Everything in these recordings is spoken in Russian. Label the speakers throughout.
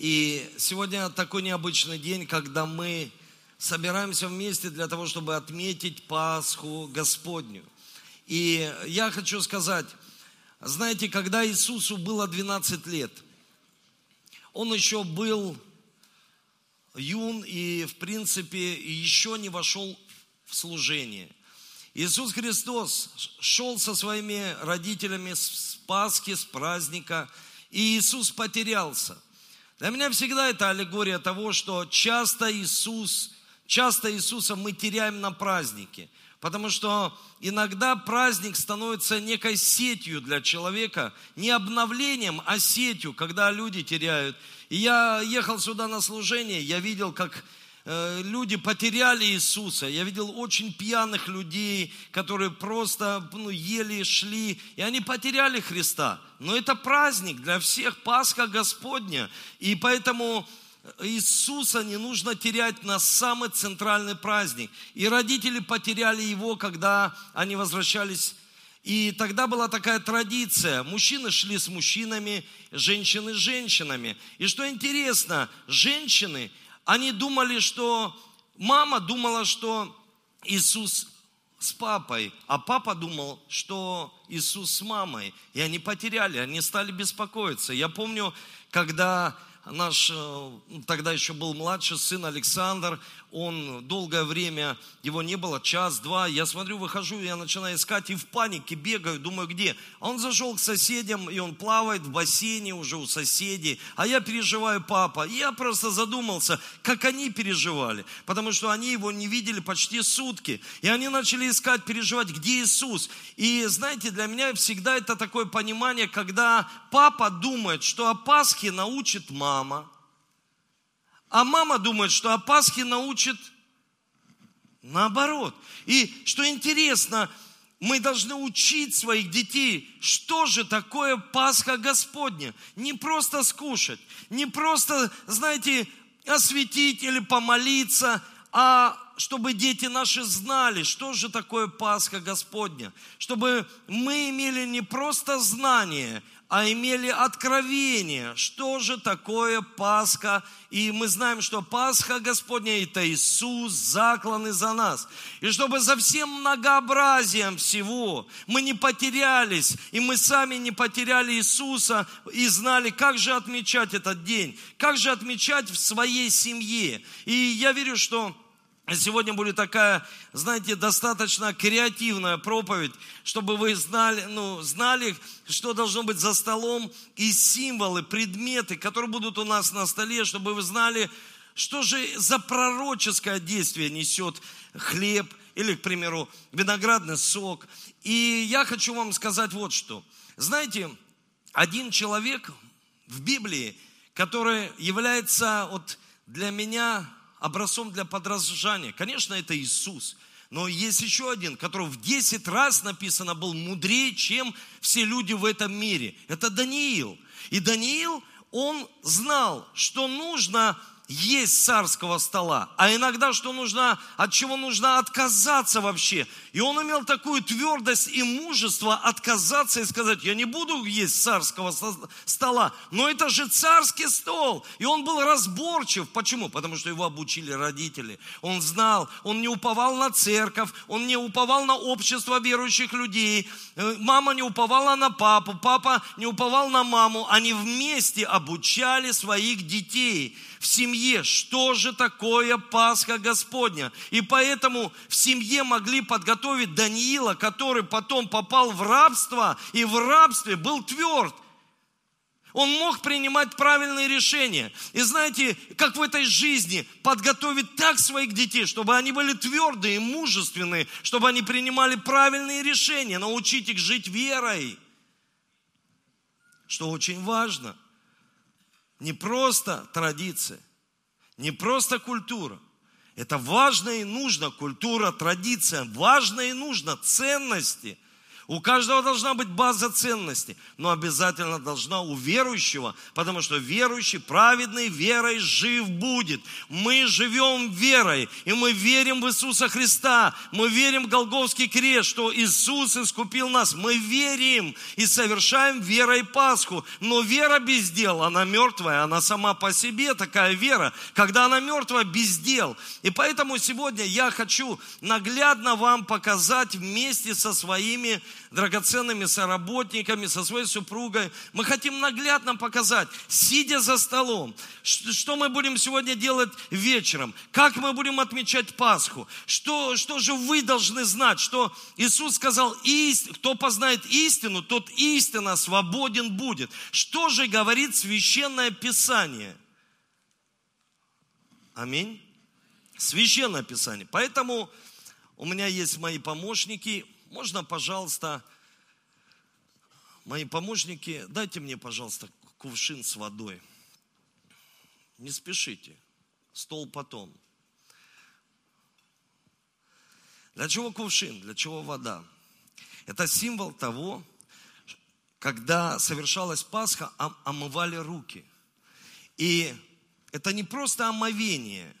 Speaker 1: И сегодня такой необычный день, когда мы собираемся вместе для того, чтобы отметить Пасху Господню. И я хочу сказать, знаете, когда Иисусу было 12 лет, он еще был юн и, в принципе, еще не вошел в служение. Иисус Христос шел со своими родителями с Пасхи, с праздника, и Иисус потерялся – для меня всегда это аллегория того, что часто Иисус, часто Иисуса мы теряем на празднике. Потому что иногда праздник становится некой сетью для человека, не обновлением, а сетью, когда люди теряют. И я ехал сюда на служение, я видел, как люди потеряли Иисуса. Я видел очень пьяных людей, которые просто ну, ели, шли, и они потеряли Христа. Но это праздник для всех, Пасха Господня. И поэтому Иисуса не нужно терять на самый центральный праздник. И родители потеряли его, когда они возвращались и тогда была такая традиция. Мужчины шли с мужчинами, женщины с женщинами. И что интересно, женщины, они думали, что мама думала, что Иисус с папой, а папа думал, что Иисус с мамой. И они потеряли, они стали беспокоиться. Я помню, когда наш, э, тогда еще был младший сын Александр, он долгое время, его не было, час-два, я смотрю, выхожу, я начинаю искать и в панике бегаю, думаю, где? А он зашел к соседям, и он плавает в бассейне уже у соседей, а я переживаю папа. Я просто задумался, как они переживали, потому что они его не видели почти сутки. И они начали искать, переживать, где Иисус. И знаете, для меня всегда это такое понимание, когда папа думает, что о Пасхе научит мама – а мама думает, что о Пасхе научит наоборот. И что интересно, мы должны учить своих детей, что же такое Пасха Господня. Не просто скушать, не просто, знаете, осветить или помолиться, а чтобы дети наши знали, что же такое Пасха Господня. Чтобы мы имели не просто знание, а имели откровение, что же такое Пасха. И мы знаем, что Пасха Господня – это Иисус, закланный за нас. И чтобы за всем многообразием всего мы не потерялись, и мы сами не потеряли Иисуса, и знали, как же отмечать этот день, как же отмечать в своей семье. И я верю, что Сегодня будет такая, знаете, достаточно креативная проповедь, чтобы вы знали, ну, знали, что должно быть за столом, и символы, предметы, которые будут у нас на столе, чтобы вы знали, что же за пророческое действие несет хлеб или, к примеру, виноградный сок. И я хочу вам сказать вот что. Знаете, один человек в Библии, который является вот для меня образцом для подражания. Конечно, это Иисус. Но есть еще один, который в 10 раз написано был мудрее, чем все люди в этом мире. Это Даниил. И Даниил, он знал, что нужно есть царского стола, а иногда что нужно, от чего нужно отказаться вообще. И он имел такую твердость и мужество отказаться и сказать, я не буду есть царского стола, но это же царский стол. И он был разборчив. Почему? Потому что его обучили родители. Он знал, он не уповал на церковь, он не уповал на общество верующих людей. Э, мама не уповала на папу, папа не уповал на маму. Они вместе обучали своих детей в семье, что же такое Пасха Господня. И поэтому в семье могли подготовить Даниила, который потом попал в рабство и в рабстве был тверд. Он мог принимать правильные решения. И знаете, как в этой жизни подготовить так своих детей, чтобы они были твердые и мужественные, чтобы они принимали правильные решения, научить их жить верой. Что очень важно – не просто традиция, не просто культура. Это важно и нужно, культура, традиция, важно и нужно, ценности. У каждого должна быть база ценностей, но обязательно должна у верующего, потому что верующий, праведный верой жив будет. Мы живем верой, и мы верим в Иисуса Христа. Мы верим в Голговский крест, что Иисус искупил нас. Мы верим и совершаем верой Пасху. Но вера без дел, она мертвая, она сама по себе такая вера, когда она мертвая без дел. И поэтому сегодня я хочу наглядно вам показать вместе со своими драгоценными соработниками, со своей супругой. Мы хотим наглядно показать, сидя за столом, что мы будем сегодня делать вечером, как мы будем отмечать Пасху, что, что же вы должны знать, что Иисус сказал, кто познает истину, тот истинно свободен будет. Что же говорит Священное Писание? Аминь. Священное Писание. Поэтому у меня есть мои помощники, можно, пожалуйста, мои помощники, дайте мне, пожалуйста, кувшин с водой. Не спешите, стол потом. Для чего кувшин? Для чего вода? Это символ того, когда совершалась Пасха, омывали руки. И это не просто омовение.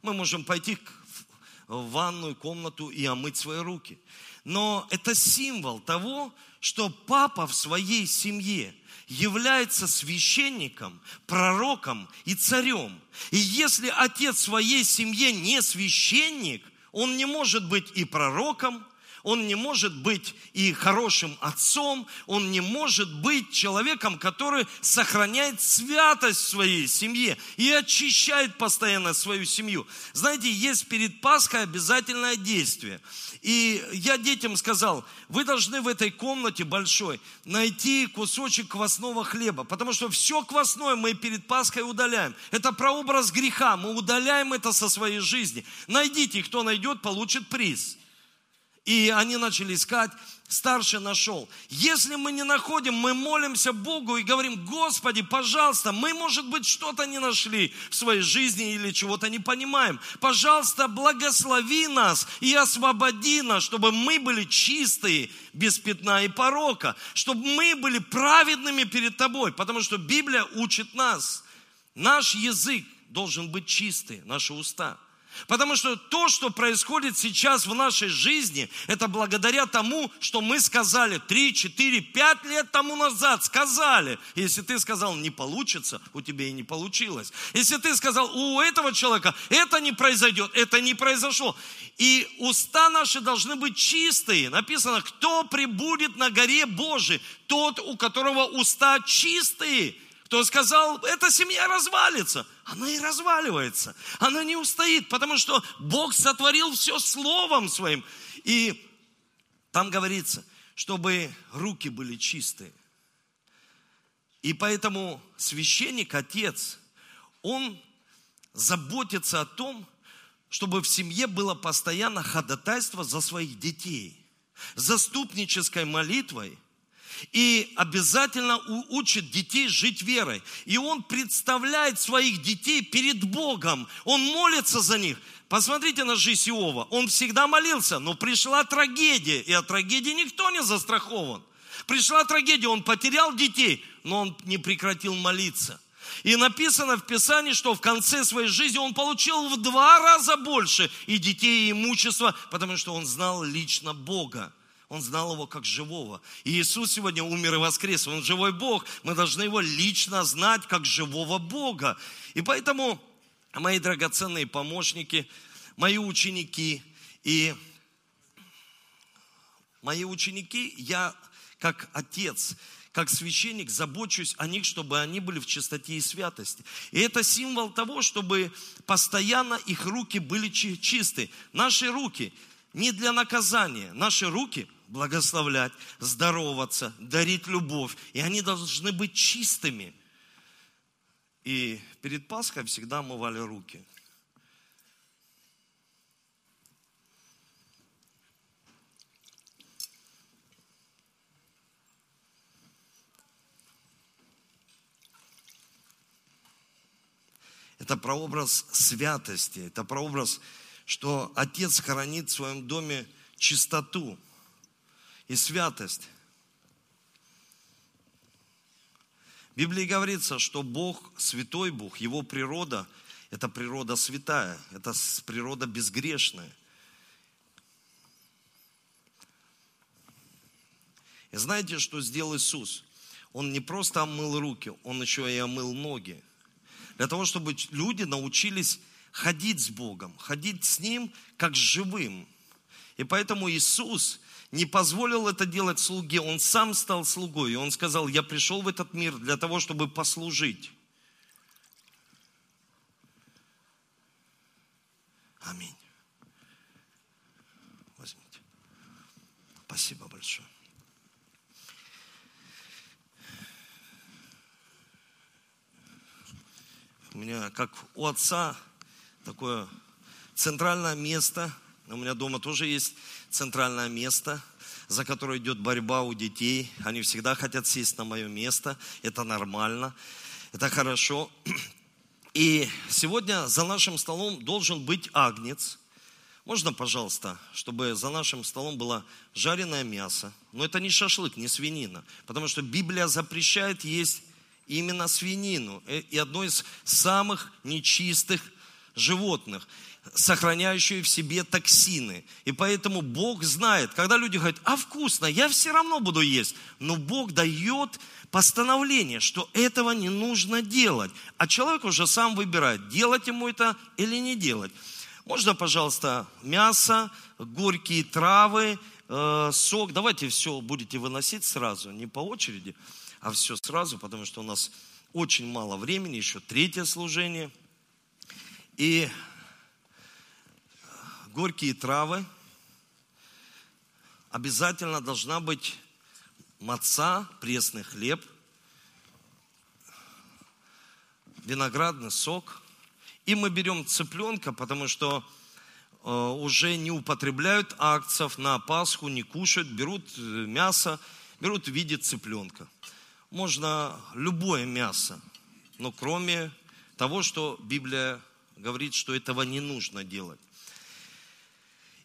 Speaker 1: Мы можем пойти в ванную комнату и омыть свои руки но это символ того, что папа в своей семье является священником, пророком и царем. И если отец своей семье не священник, он не может быть и пророком, он не может быть и хорошим отцом, он не может быть человеком, который сохраняет святость в своей семье и очищает постоянно свою семью. Знаете, есть перед Пасхой обязательное действие. И я детям сказал, вы должны в этой комнате большой найти кусочек квасного хлеба, потому что все квасное мы перед Пасхой удаляем. Это прообраз греха, мы удаляем это со своей жизни. Найдите, кто найдет, получит приз. И они начали искать, старший нашел. Если мы не находим, мы молимся Богу и говорим, Господи, пожалуйста, мы, может быть, что-то не нашли в своей жизни или чего-то не понимаем. Пожалуйста, благослови нас и освободи нас, чтобы мы были чистые, без пятна и порока, чтобы мы были праведными перед Тобой, потому что Библия учит нас. Наш язык должен быть чистый, наши уста – Потому что то, что происходит сейчас в нашей жизни, это благодаря тому, что мы сказали 3, 4, 5 лет тому назад, сказали. Если ты сказал, не получится, у тебя и не получилось. Если ты сказал, у этого человека это не произойдет, это не произошло. И уста наши должны быть чистые. Написано, кто прибудет на горе Божией, тот, у которого уста чистые кто сказал, эта семья развалится. Она и разваливается. Она не устоит, потому что Бог сотворил все словом своим. И там говорится, чтобы руки были чистые. И поэтому священник, отец, он заботится о том, чтобы в семье было постоянно ходатайство за своих детей, заступнической молитвой – и обязательно учит детей жить верой. И он представляет своих детей перед Богом. Он молится за них. Посмотрите на жизнь Иова. Он всегда молился, но пришла трагедия, и от трагедии никто не застрахован. Пришла трагедия, он потерял детей, но он не прекратил молиться. И написано в Писании, что в конце своей жизни он получил в два раза больше и детей, и имущества, потому что он знал лично Бога. Он знал его как живого. И Иисус сегодня умер и воскрес. Он живой Бог. Мы должны его лично знать как живого Бога. И поэтому, мои драгоценные помощники, мои ученики и мои ученики, я как отец, как священник забочусь о них, чтобы они были в чистоте и святости. И это символ того, чтобы постоянно их руки были чисты. Наши руки не для наказания. Наши руки благословлять, здороваться, дарить любовь. И они должны быть чистыми. И перед Пасхой всегда мывали руки. Это прообраз святости, это прообраз, что Отец хранит в своем доме чистоту – и святость. В Библии говорится, что Бог, святой Бог, Его природа – это природа святая, это природа безгрешная. И знаете, что сделал Иисус? Он не просто омыл руки, Он еще и омыл ноги. Для того, чтобы люди научились ходить с Богом, ходить с Ним как с живым. И поэтому Иисус не позволил это делать слуге, Он сам стал слугой. И Он сказал, я пришел в этот мир для того, чтобы послужить. Аминь. Возьмите. Спасибо большое. У меня, как у отца, такое центральное место. У меня дома тоже есть центральное место, за которое идет борьба у детей. Они всегда хотят сесть на мое место. Это нормально. Это хорошо. И сегодня за нашим столом должен быть агнец. Можно, пожалуйста, чтобы за нашим столом было жареное мясо. Но это не шашлык, не свинина. Потому что Библия запрещает есть именно свинину. Э, и одно из самых нечистых животных, сохраняющие в себе токсины. И поэтому Бог знает, когда люди говорят, а вкусно, я все равно буду есть. Но Бог дает постановление, что этого не нужно делать. А человек уже сам выбирает, делать ему это или не делать. Можно, пожалуйста, мясо, горькие травы, э, сок. Давайте все будете выносить сразу, не по очереди а все сразу, потому что у нас очень мало времени, еще третье служение. И горькие травы. Обязательно должна быть маца, пресный хлеб, виноградный сок. И мы берем цыпленка, потому что э, уже не употребляют акцев на Пасху, не кушают, берут э, мясо, берут в виде цыпленка можно любое мясо, но кроме того, что Библия говорит, что этого не нужно делать.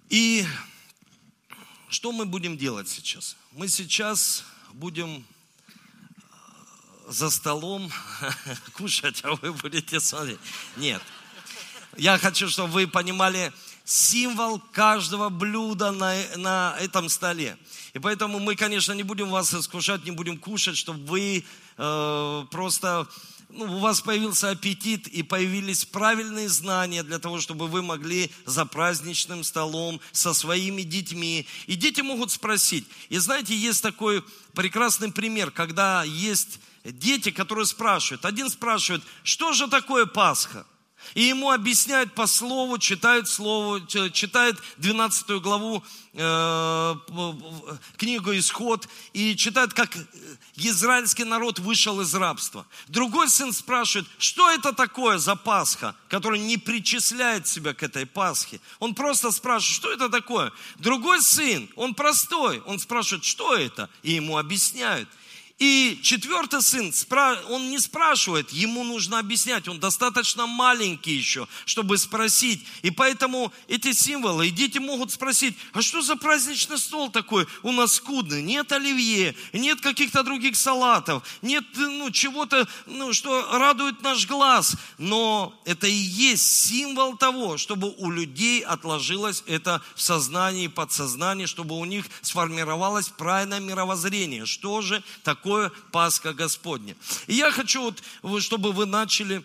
Speaker 1: И что мы будем делать сейчас? Мы сейчас будем э, за столом кушать, а вы будете смотреть. Нет. Я хочу, чтобы вы понимали символ каждого блюда на, на этом столе. И поэтому мы, конечно, не будем вас искушать, не будем кушать, чтобы вы э, просто, ну, у вас появился аппетит и появились правильные знания для того, чтобы вы могли за праздничным столом со своими детьми. И дети могут спросить. И знаете, есть такой прекрасный пример, когда есть дети, которые спрашивают. Один спрашивает, что же такое Пасха? И ему объясняют по слову, читают слово, читает 12 главу э, книгу «Исход» и читает, как израильский народ вышел из рабства. Другой сын спрашивает, что это такое за Пасха, который не причисляет себя к этой Пасхе. Он просто спрашивает, что это такое. Другой сын, он простой, он спрашивает, что это, и ему объясняют. И четвертый сын, он не спрашивает, ему нужно объяснять, он достаточно маленький еще, чтобы спросить. И поэтому эти символы, и дети могут спросить, а что за праздничный стол такой у нас скудный? Нет оливье, нет каких-то других салатов, нет ну, чего-то, ну, что радует наш глаз. Но это и есть символ того, чтобы у людей отложилось это в сознании, подсознании, чтобы у них сформировалось правильное мировоззрение. Что же такое? Такое Пасха Господня. И я хочу, вот, чтобы вы начали,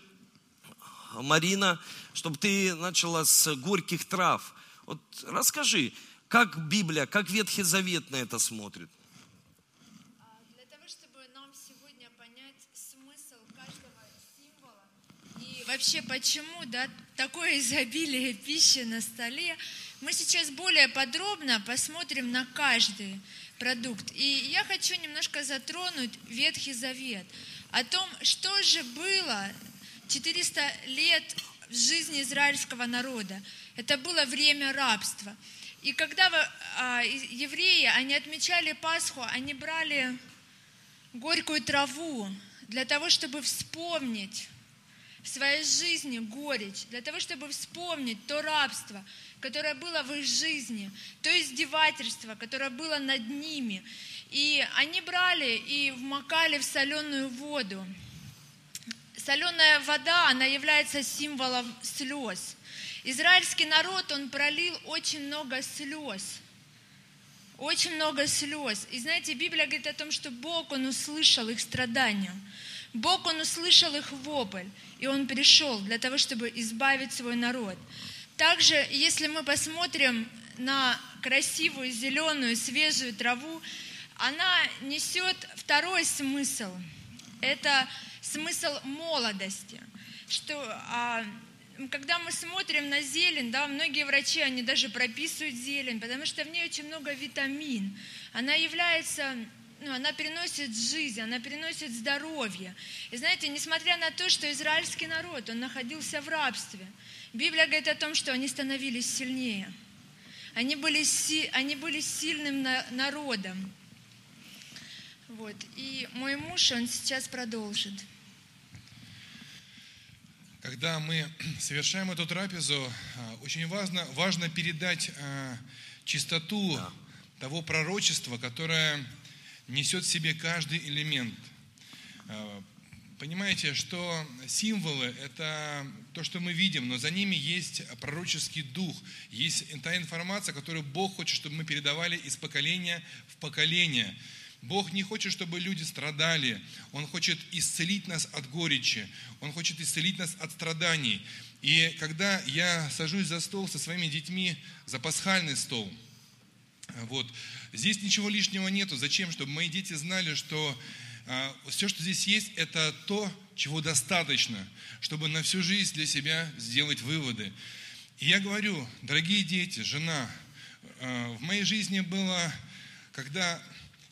Speaker 1: Марина, чтобы ты начала с горьких трав. Вот расскажи, как Библия, как Ветхий Завет на это смотрит?
Speaker 2: Для того, чтобы нам сегодня понять смысл каждого символа и вообще почему да, такое изобилие пищи на столе, мы сейчас более подробно посмотрим на каждый продукт. И я хочу немножко затронуть Ветхий Завет, о том, что же было 400 лет в жизни израильского народа. Это было время рабства. И когда а, евреи, они отмечали Пасху, они брали горькую траву для того, чтобы вспомнить, своей жизни горечь, для того, чтобы вспомнить то рабство, которое было в их жизни, то издевательство, которое было над ними. И они брали и вмокали в соленую воду. Соленая вода, она является символом слез. Израильский народ, он пролил очень много слез. Очень много слез. И знаете, Библия говорит о том, что Бог, Он услышал их страдания. Бог, Он услышал их вопль. И Он пришел для того, чтобы избавить свой народ. Также, если мы посмотрим на красивую, зеленую, свежую траву, она несет второй смысл. Это смысл молодости. Что а, когда мы смотрим на зелень, да, многие врачи, они даже прописывают зелень, потому что в ней очень много витамин. Она является ну, она переносит жизнь, она переносит здоровье. И знаете, несмотря на то, что израильский народ, он находился в рабстве, Библия говорит о том, что они становились сильнее. Они были, си, они были сильным на, народом. Вот. И мой муж, он сейчас продолжит.
Speaker 3: Когда мы совершаем эту трапезу, а, очень важно, важно передать а, чистоту того пророчества, которое несет в себе каждый элемент. А, понимаете, что символы – это то, что мы видим, но за ними есть пророческий дух, есть та информация, которую Бог хочет, чтобы мы передавали из поколения в поколение – Бог не хочет, чтобы люди страдали. Он хочет исцелить нас от горечи. Он хочет исцелить нас от страданий. И когда я сажусь за стол со своими детьми, за пасхальный стол, вот, здесь ничего лишнего нету. Зачем? Чтобы мои дети знали, что а, все, что здесь есть, это то, чего достаточно, чтобы на всю жизнь для себя сделать выводы. И я говорю, дорогие дети, жена, а, в моей жизни было, когда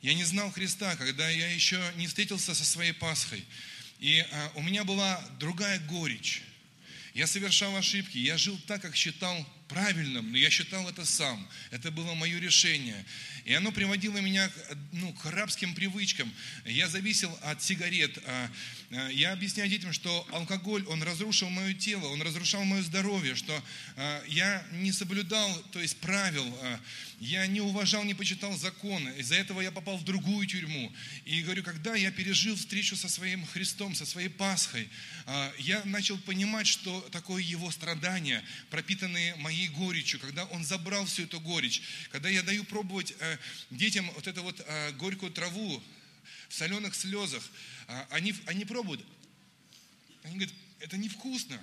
Speaker 3: я не знал Христа, когда я еще не встретился со своей Пасхой. И а, у меня была другая горечь. Я совершал ошибки, я жил так, как считал правильным, но я считал это сам. Это было мое решение. И оно приводило меня ну, к рабским привычкам. Я зависел от сигарет. А, а, я объясняю детям, что алкоголь, он разрушил мое тело, он разрушал мое здоровье, что а, я не соблюдал, то есть правил, я не уважал, не почитал законы. Из-за этого я попал в другую тюрьму. И говорю, когда я пережил встречу со своим Христом, со своей Пасхой, я начал понимать, что такое его страдания, пропитанные моей моей горечью, когда Он забрал всю эту горечь, когда я даю пробовать э, детям вот эту вот э, горькую траву в соленых слезах, э, они, они пробуют, они говорят, это невкусно.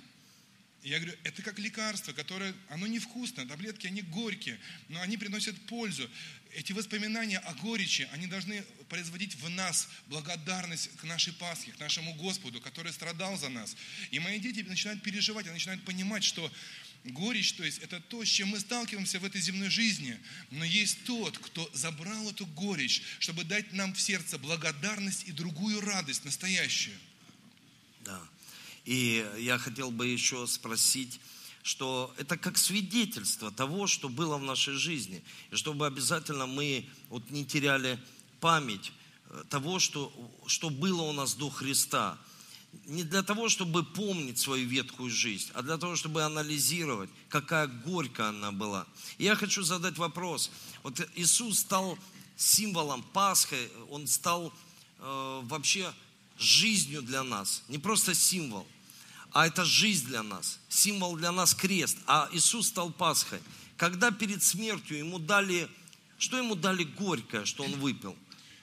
Speaker 3: Я говорю, это как лекарство, которое, оно невкусно, таблетки, они горькие, но они приносят пользу. Эти воспоминания о горечи, они должны производить в нас благодарность к нашей Пасхе, к нашему Господу, который страдал за нас. И мои дети начинают переживать, они начинают понимать, что Горечь, то есть это то, с чем мы сталкиваемся в этой земной жизни. Но есть тот, кто забрал эту горечь, чтобы дать нам в сердце благодарность и другую радость, настоящую.
Speaker 1: Да. И я хотел бы еще спросить, что это как свидетельство того, что было в нашей жизни. И чтобы обязательно мы вот не теряли память э, того, что, что было у нас до Христа – не для того, чтобы помнить свою ветхую жизнь, а для того, чтобы анализировать, какая горькая она была. И я хочу задать вопрос. Вот Иисус стал символом Пасхи, Он стал э, вообще жизнью для нас. Не просто символ, а это жизнь для нас. Символ для нас крест, а Иисус стал Пасхой. Когда перед смертью ему дали, что ему дали горькое, что он выпил?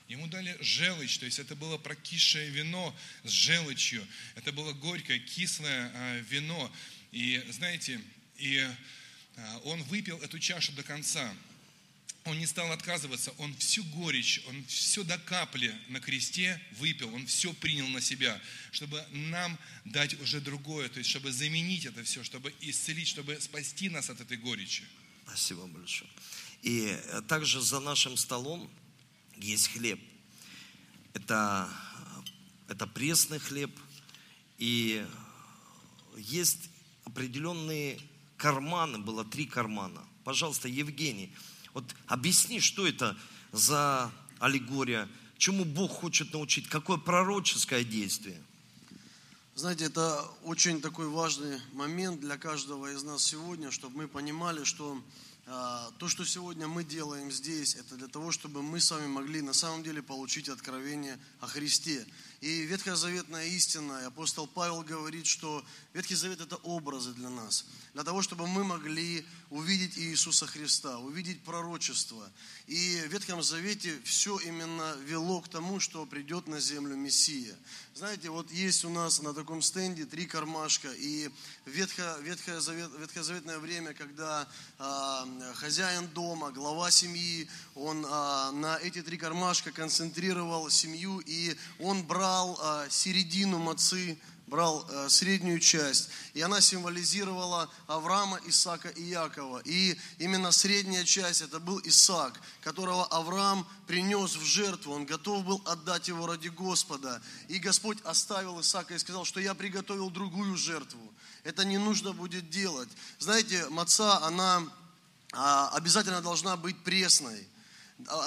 Speaker 3: Ему дали желчь, то есть это было прокисшее вино с желчью. Это было горькое, кислое а, вино. И знаете, и а, он выпил эту чашу до конца. Он не стал отказываться, он всю горечь, он все до капли на кресте выпил, он все принял на себя, чтобы нам дать уже другое, то есть чтобы заменить это все, чтобы исцелить, чтобы спасти нас от этой горечи.
Speaker 1: Спасибо большое. И также за нашим столом есть хлеб. Это, это пресный хлеб. И есть определенные карманы, было три кармана. Пожалуйста, Евгений, вот объясни, что это за аллегория, чему Бог хочет научить, какое пророческое действие?
Speaker 4: Знаете, это очень такой важный момент для каждого из нас сегодня, чтобы мы понимали, что то, что сегодня мы делаем здесь, это для того, чтобы мы с вами могли на самом деле получить откровение о Христе. И ветхозаветная истина, и апостол Павел говорит, что Ветхий Завет – это образы для нас, для того, чтобы мы могли увидеть Иисуса Христа, увидеть пророчество. И в Ветхом Завете все именно вело к тому, что придет на землю Мессия. Знаете, вот есть у нас на таком стенде три кармашка, и ветхо, ветхозавет, ветхозаветное время, когда а, хозяин дома, глава семьи, он а, на эти три кармашка концентрировал семью, и он брал а, середину мацы, брал э, среднюю часть, и она символизировала Авраама, Исаака и Якова. И именно средняя часть это был Исаак, которого Авраам принес в жертву, он готов был отдать его ради Господа. И Господь оставил Исаака и сказал, что я приготовил другую жертву. Это не нужно будет делать. Знаете, маца, она а, обязательно должна быть пресной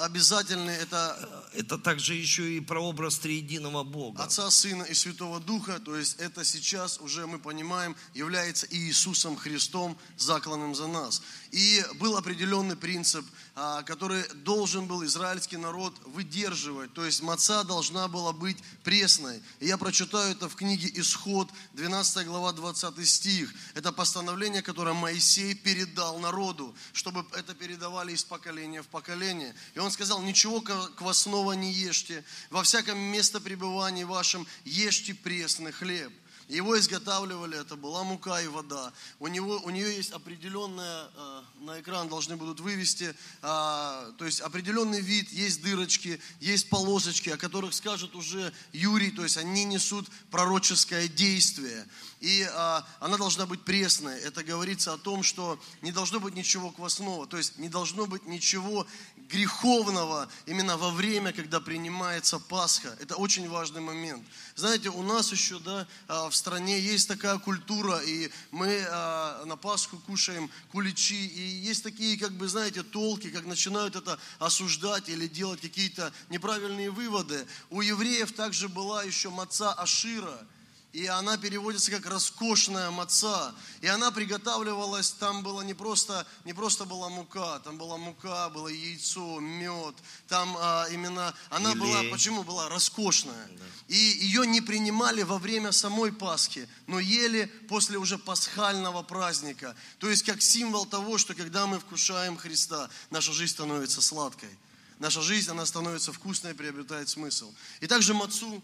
Speaker 4: обязательный это...
Speaker 1: Это также еще и прообраз триединого Бога.
Speaker 4: Отца, Сына и Святого Духа, то есть это сейчас уже мы понимаем, является Иисусом Христом, закланным за нас. И был определенный принцип, а, который должен был израильский народ выдерживать. То есть маца должна была быть пресной. И я прочитаю это в книге Исход, 12 глава, 20 стих. Это постановление, которое Моисей передал народу, чтобы это передавали из поколения в поколение. И он сказал, ничего квасного не ешьте, во всяком место пребывания вашем ешьте пресный хлеб. Его изготавливали, это была мука и вода. У, него, у нее есть определенная, э, на экран должны будут вывести, а, то есть определенный вид, есть дырочки, есть полосочки, о которых скажет уже Юрий, то есть они несут пророческое действие. И а, она должна быть пресной. Это говорится о том, что не должно быть ничего квасного, то есть не должно быть ничего греховного именно во время, когда принимается Пасха. Это очень важный момент. Знаете, у нас еще да, а, в стране есть такая культура, и мы а, на Пасху кушаем куличи, и есть такие, как бы, знаете, толки, как начинают это осуждать или делать какие-то неправильные выводы. У евреев также была еще маца Ашира – и она переводится как роскошная маца. И она приготавливалась, там было не просто, не просто была мука, там была мука, было яйцо, мед, там а, именно, она Или... была, почему была роскошная. Да. И ее не принимали во время самой Пасхи, но ели после уже пасхального праздника. То есть как символ того, что когда мы вкушаем Христа, наша жизнь становится сладкой. Наша жизнь, она становится вкусной и приобретает смысл. И также мацу,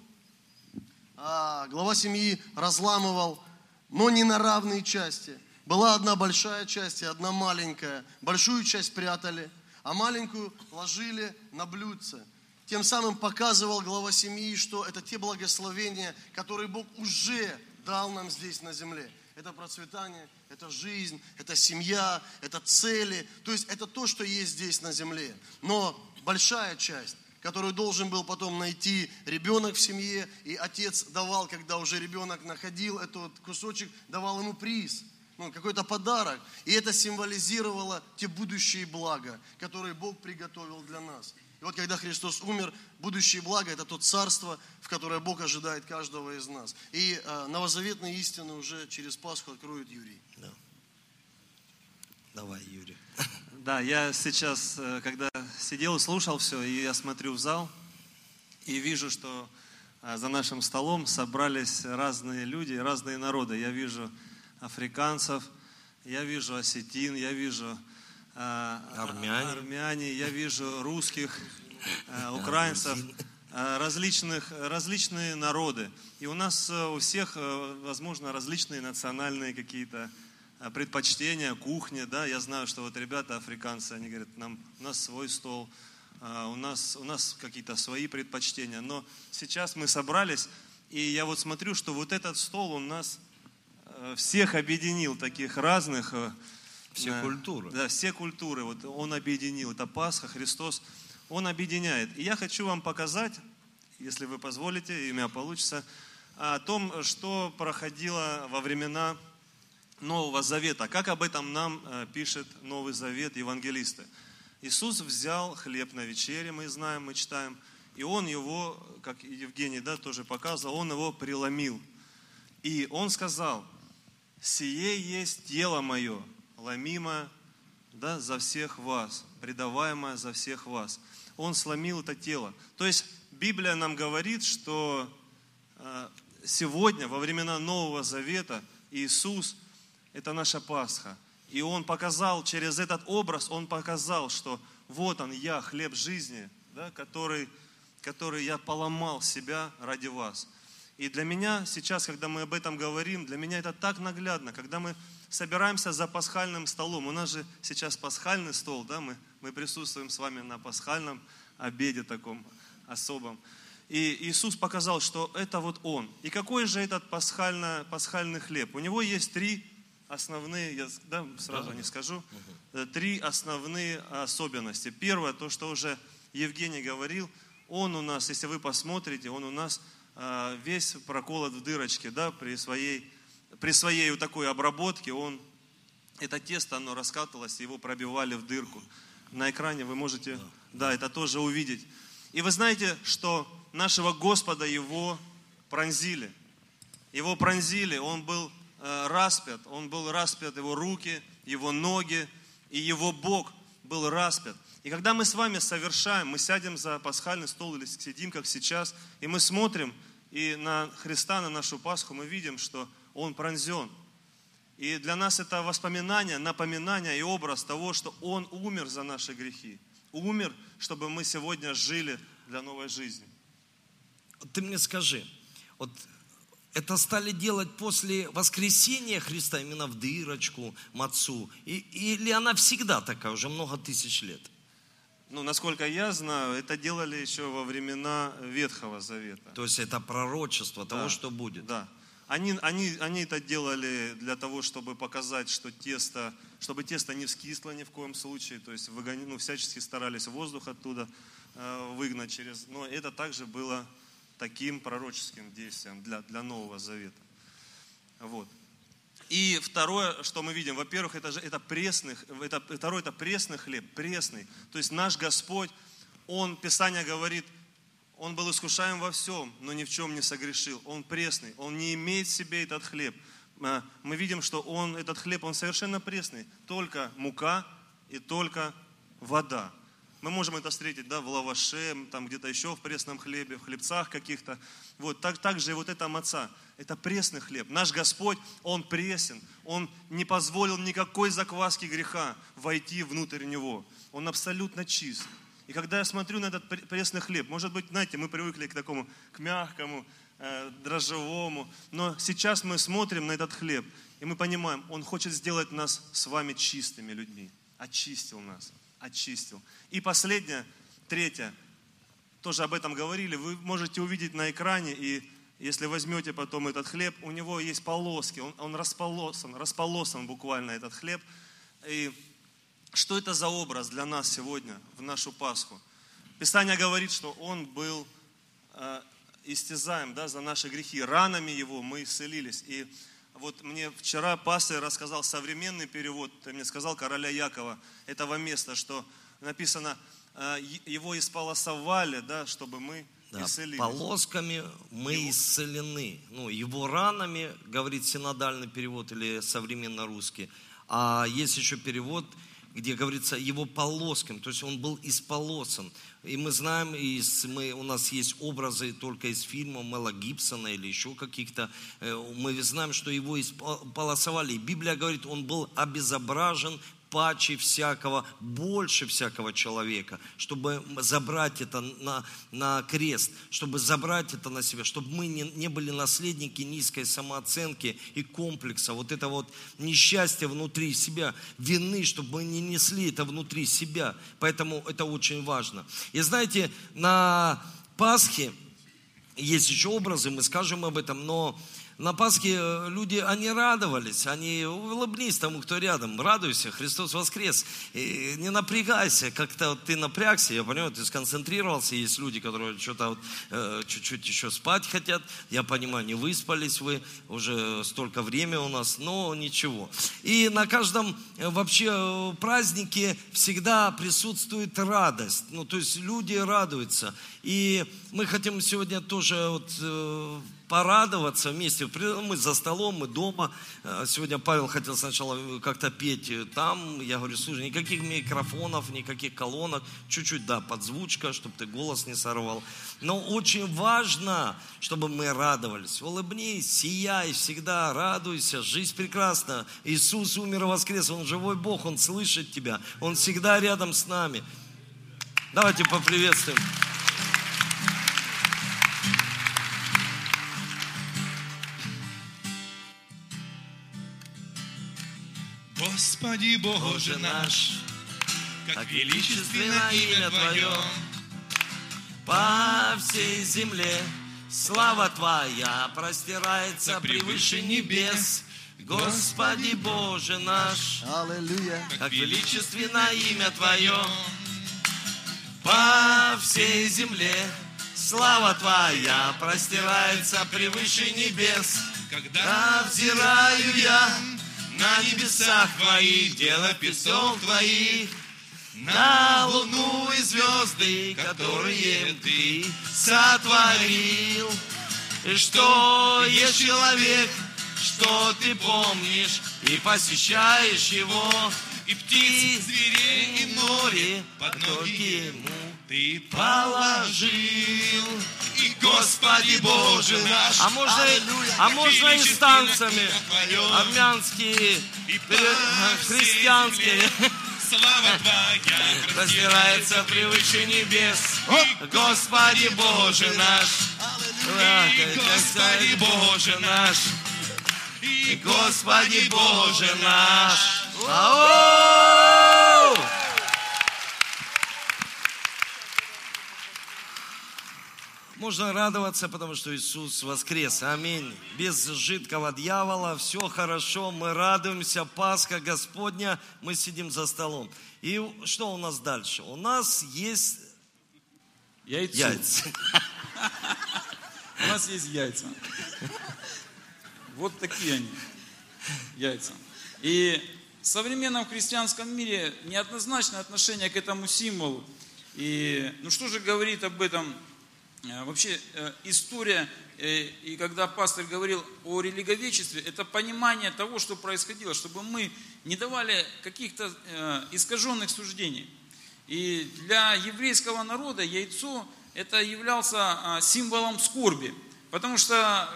Speaker 4: глава семьи разламывал, но не на равные части. Была одна большая часть и одна маленькая. Большую часть прятали, а маленькую ложили на блюдце. Тем самым показывал глава семьи, что это те благословения, которые Бог уже дал нам здесь на земле. Это процветание, это жизнь, это семья, это цели. То есть это то, что есть здесь на земле. Но большая часть которую должен был потом найти ребенок в семье, и отец давал, когда уже ребенок находил этот кусочек, давал ему приз, ну, какой-то подарок. И это символизировало те будущие блага, которые Бог приготовил для нас. И вот когда Христос умер, будущее благо – это то царство, в которое Бог ожидает каждого из нас. И э, новозаветные истины уже через Пасху откроет Юрий.
Speaker 1: Да. Давай, Юрий.
Speaker 5: Да, я сейчас, э, когда сидел и слушал все, и я смотрю в зал, и вижу, что э, за нашим столом собрались разные люди, разные народы. Я вижу африканцев, я вижу осетин, я вижу
Speaker 1: э, армяне,
Speaker 5: армяне я вижу русских, украинцев, различных, различные народы. И у нас у всех, возможно, различные национальные какие-то Э, предпочтения, кухня, да, я знаю, что вот ребята африканцы, они говорят, нам, у нас свой стол, э, у нас, у нас какие-то свои предпочтения, но сейчас мы собрались, и я вот смотрю, что вот этот стол у нас э, всех объединил, таких разных.
Speaker 1: Все культуры.
Speaker 5: Да, все культуры, вот он объединил, это Пасха, Христос, он объединяет. И я хочу вам показать, если вы позволите, и у меня получится, о том, что проходило во времена Нового Завета. Как об этом нам э, пишет Новый Завет евангелисты? Иисус взял хлеб на вечере, мы знаем, мы читаем, и Он его, как Евгений да, тоже показывал, Он его преломил. И он сказал, «Сие есть тело мое, ломимое да, за всех вас, предаваемое за всех вас». Он сломил это тело. То есть Библия нам говорит, что э, сегодня, во времена Нового Завета, Иисус – это наша Пасха. И Он показал через этот образ, Он показал, что вот Он, я, хлеб жизни, да, который, который я поломал себя ради вас. И для меня сейчас, когда мы об этом говорим, для меня это так наглядно, когда мы собираемся за пасхальным столом. У нас же сейчас пасхальный стол, да, мы, мы присутствуем с вами на пасхальном обеде таком особом. И Иисус показал, что это вот Он. И какой же этот пасхально, пасхальный хлеб? У него есть три основные, я да, сразу не скажу, э, три основные особенности. Первое, то, что уже Евгений говорил, он у нас, если вы посмотрите, он у нас а, весь проколот в дырочке, да, при своей, при своей вот такой обработке, он, это тесто, оно раскатывалось, его пробивали в дырку. На экране вы можете, да, это тоже увидеть. И вы знаете, что нашего Господа его пронзили. Его пронзили, он был распят, он был распят, его руки, его ноги, и его Бог был распят. И когда мы с вами совершаем, мы сядем за пасхальный стол или сидим, как сейчас, и мы смотрим и на Христа, на нашу Пасху, мы видим, что Он пронзен. И для нас это воспоминание, напоминание и образ того, что Он умер за наши грехи. Умер, чтобы мы сегодня жили для новой жизни.
Speaker 1: Ты мне скажи, вот это стали делать после воскресения Христа именно в дырочку, мацу, и, или она всегда такая, уже много тысяч лет?
Speaker 5: Ну, насколько я знаю, это делали еще во времена Ветхого Завета.
Speaker 1: То есть это пророчество того,
Speaker 5: Да,
Speaker 1: что будет.
Speaker 5: Да. Они, они, они это делали для того, чтобы показать, что тесто, чтобы тесто не вскисло ни в коем случае, то есть выгони, ну, всячески старались воздух оттуда э, выгнать через... Но это также было таким пророческим действием для, для Нового Завета. Вот. И второе, что мы видим, во-первых, это, же, это пресный, это, второе, это пресный хлеб, пресный. То есть наш Господь, Он, Писание говорит, Он был искушаем во всем, но ни в чем не согрешил. Он пресный, Он не имеет в себе этот хлеб. А, Мы видим, что Он, этот хлеб, Он совершенно пресный. Только мука и только вода. Мы можем это встретить да, в лаваше, там где-то еще в пресном хлебе, в хлебцах каких-то. Вот, так, также и вот эта маца. Это пресный хлеб. Наш Господь, Он пресен. Он не позволил никакой закваски греха войти внутрь Него. Он абсолютно чист. И когда я смотрю на этот пресный хлеб, может быть, знаете, мы привыкли к такому, к мягкому, э, дрожжевому, но сейчас мы смотрим на этот хлеб, и мы понимаем, Он хочет сделать нас с вами чистыми людьми. Очистил нас очистил. И последнее, третье, тоже об этом говорили, вы можете увидеть на экране, и если возьмете потом этот хлеб, у него есть полоски, он, он располосан, располосан буквально этот хлеб. И что это за образ для нас сегодня, в нашу Пасху? Писание говорит, что он был э, истязаем да, за наши грехи, ранами его мы исцелились. И вот мне вчера пастор рассказал современный перевод, ты мне сказал короля Якова, этого места, что написано, э, его исполосовали, да, чтобы мы
Speaker 1: Да,
Speaker 5: исцелились.
Speaker 1: полосками мы исцелены. Ну, его ранами, говорит синодальный перевод или современно русский. А есть еще перевод, где говорится его полосками, то есть он был исполосан. И мы знаем, из, мы, у нас есть образы только из фильма Мела Гибсона или еще каких-то. Э, Мы знаем, что его исполосовали. И Библия говорит, он был обезображен паче всякого, больше всякого человека, чтобы забрать это на, на крест, чтобы забрать это на себя, чтобы мы не, не были наследники низкой самооценки и комплекса, вот это вот несчастье внутри себя, вины, чтобы мы не несли это внутри себя. Поэтому это очень важно. И знаете, на Пасхе есть еще образы, мы скажем об этом, но на Пасхе э, люди, они радовались, они улыбнись тому, кто рядом, радуйся, Христос воскрес, и не напрягайся, как-то вот ты напрягся, я понимаю, ты сконцентрировался, есть люди, которые что-то вот, э, чуть-чуть еще спать хотят, я понимаю, не выспались вы, уже столько времени у нас, но ничего. И на каждом э, вообще э, празднике всегда присутствует радость, ну то есть люди радуются, и мы хотим сегодня тоже вот, э, порадоваться вместе. Мы за столом, мы дома. Э, Сегодня Павел хотел сначала как-то петь э, там. Я говорю, слушай, никаких микрофонов, никаких колонок. Чуть-чуть, да, подзвучка, чтобы ты голос не сорвал. Но очень важно, чтобы мы радовались. Улыбнись, сияй, всегда радуйся. Жизнь прекрасна. Иисус умер и воскрес. Он живой Бог, Он слышит тебя. Он всегда рядом с нами. Давайте поприветствуем.
Speaker 3: Господи Боже наш, как величественно имя Твое,
Speaker 1: По всей земле слава Твоя простирается превыше небес. Господи Боже наш,
Speaker 4: Аллилуйя.
Speaker 1: как величественно имя Твое. По всей земле слава Твоя простирается превыше небес.
Speaker 3: когда
Speaker 1: Да взираю я на небесах Твоих, дело перстов Твоих, на луну и звезды, которые Ты сотворил. И что есть человек, что Ты помнишь и посещаешь его,
Speaker 3: и птиц, зверей и море
Speaker 1: под ноги ему
Speaker 3: Ты
Speaker 1: положил.
Speaker 3: Господи Боже наш,
Speaker 1: А можно, и- а можно и с танцами. Армянские, христианские.
Speaker 3: слава Твоя
Speaker 1: Простирается превыше небес. Господи Боже наш.
Speaker 3: Господи Боже наш,
Speaker 1: Господи Боже наш. Ау! Можно радоваться, потому что Иисус воскрес. Аминь. Без жидкого дьявола все хорошо. Мы радуемся. Пасха Господня. Мы сидим за столом. И что у нас дальше? У нас есть
Speaker 6: Яйцо.
Speaker 1: яйца.
Speaker 6: У нас есть яйца. Вот такие они, яйца. И в современном христианском мире неоднозначное отношение к этому символу. И ну что же говорит об этом вообще э, история, э, и когда пастор говорил о религовечестве, это понимание того, что происходило, чтобы мы не давали каких-то э, искаженных суждений. И для еврейского народа яйцо это являлся а, символом скорби, потому что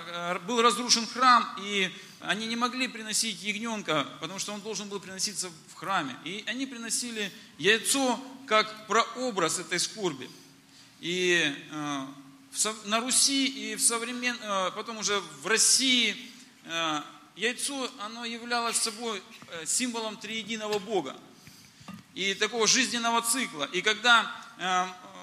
Speaker 6: был разрушен храм, и они не могли приносить ягненка, потому что он должен был приноситься в храме. И они приносили яйцо как прообраз этой скорби. И э, на Руси и в современ... э, потом уже в России э, яйцо, оно являлось собой символом триединого Бога и такого жизненного цикла. И когда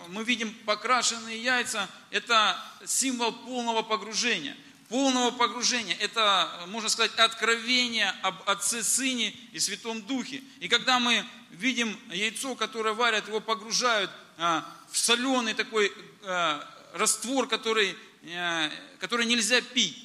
Speaker 6: мы видим покрашенные яйца, это символ полного погружения. Полного погружения – это, можно сказать, откровение об Отце, Сыне и Святом Духе. И когда мы видим яйцо, которое варят, его погружают соленый такой а, раствор, который, а, который нельзя пить.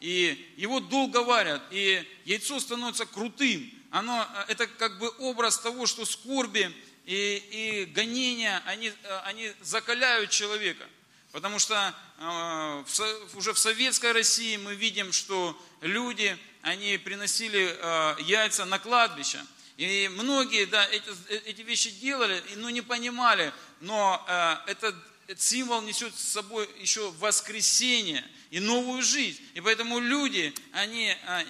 Speaker 6: И его долго варят, и яйцо становится крутым. Оно, это как бы образ того, что скорби и, и гонения, они, они закаляют человека. Потому что в уже в советской России мы видим, что люди, они приносили яйца на кладбище. И многие, да, эти, э, эти вещи делали, но не понимали, но э, этот, этот символ несет с собой еще воскресение и новую жизнь. И поэтому люди, они а,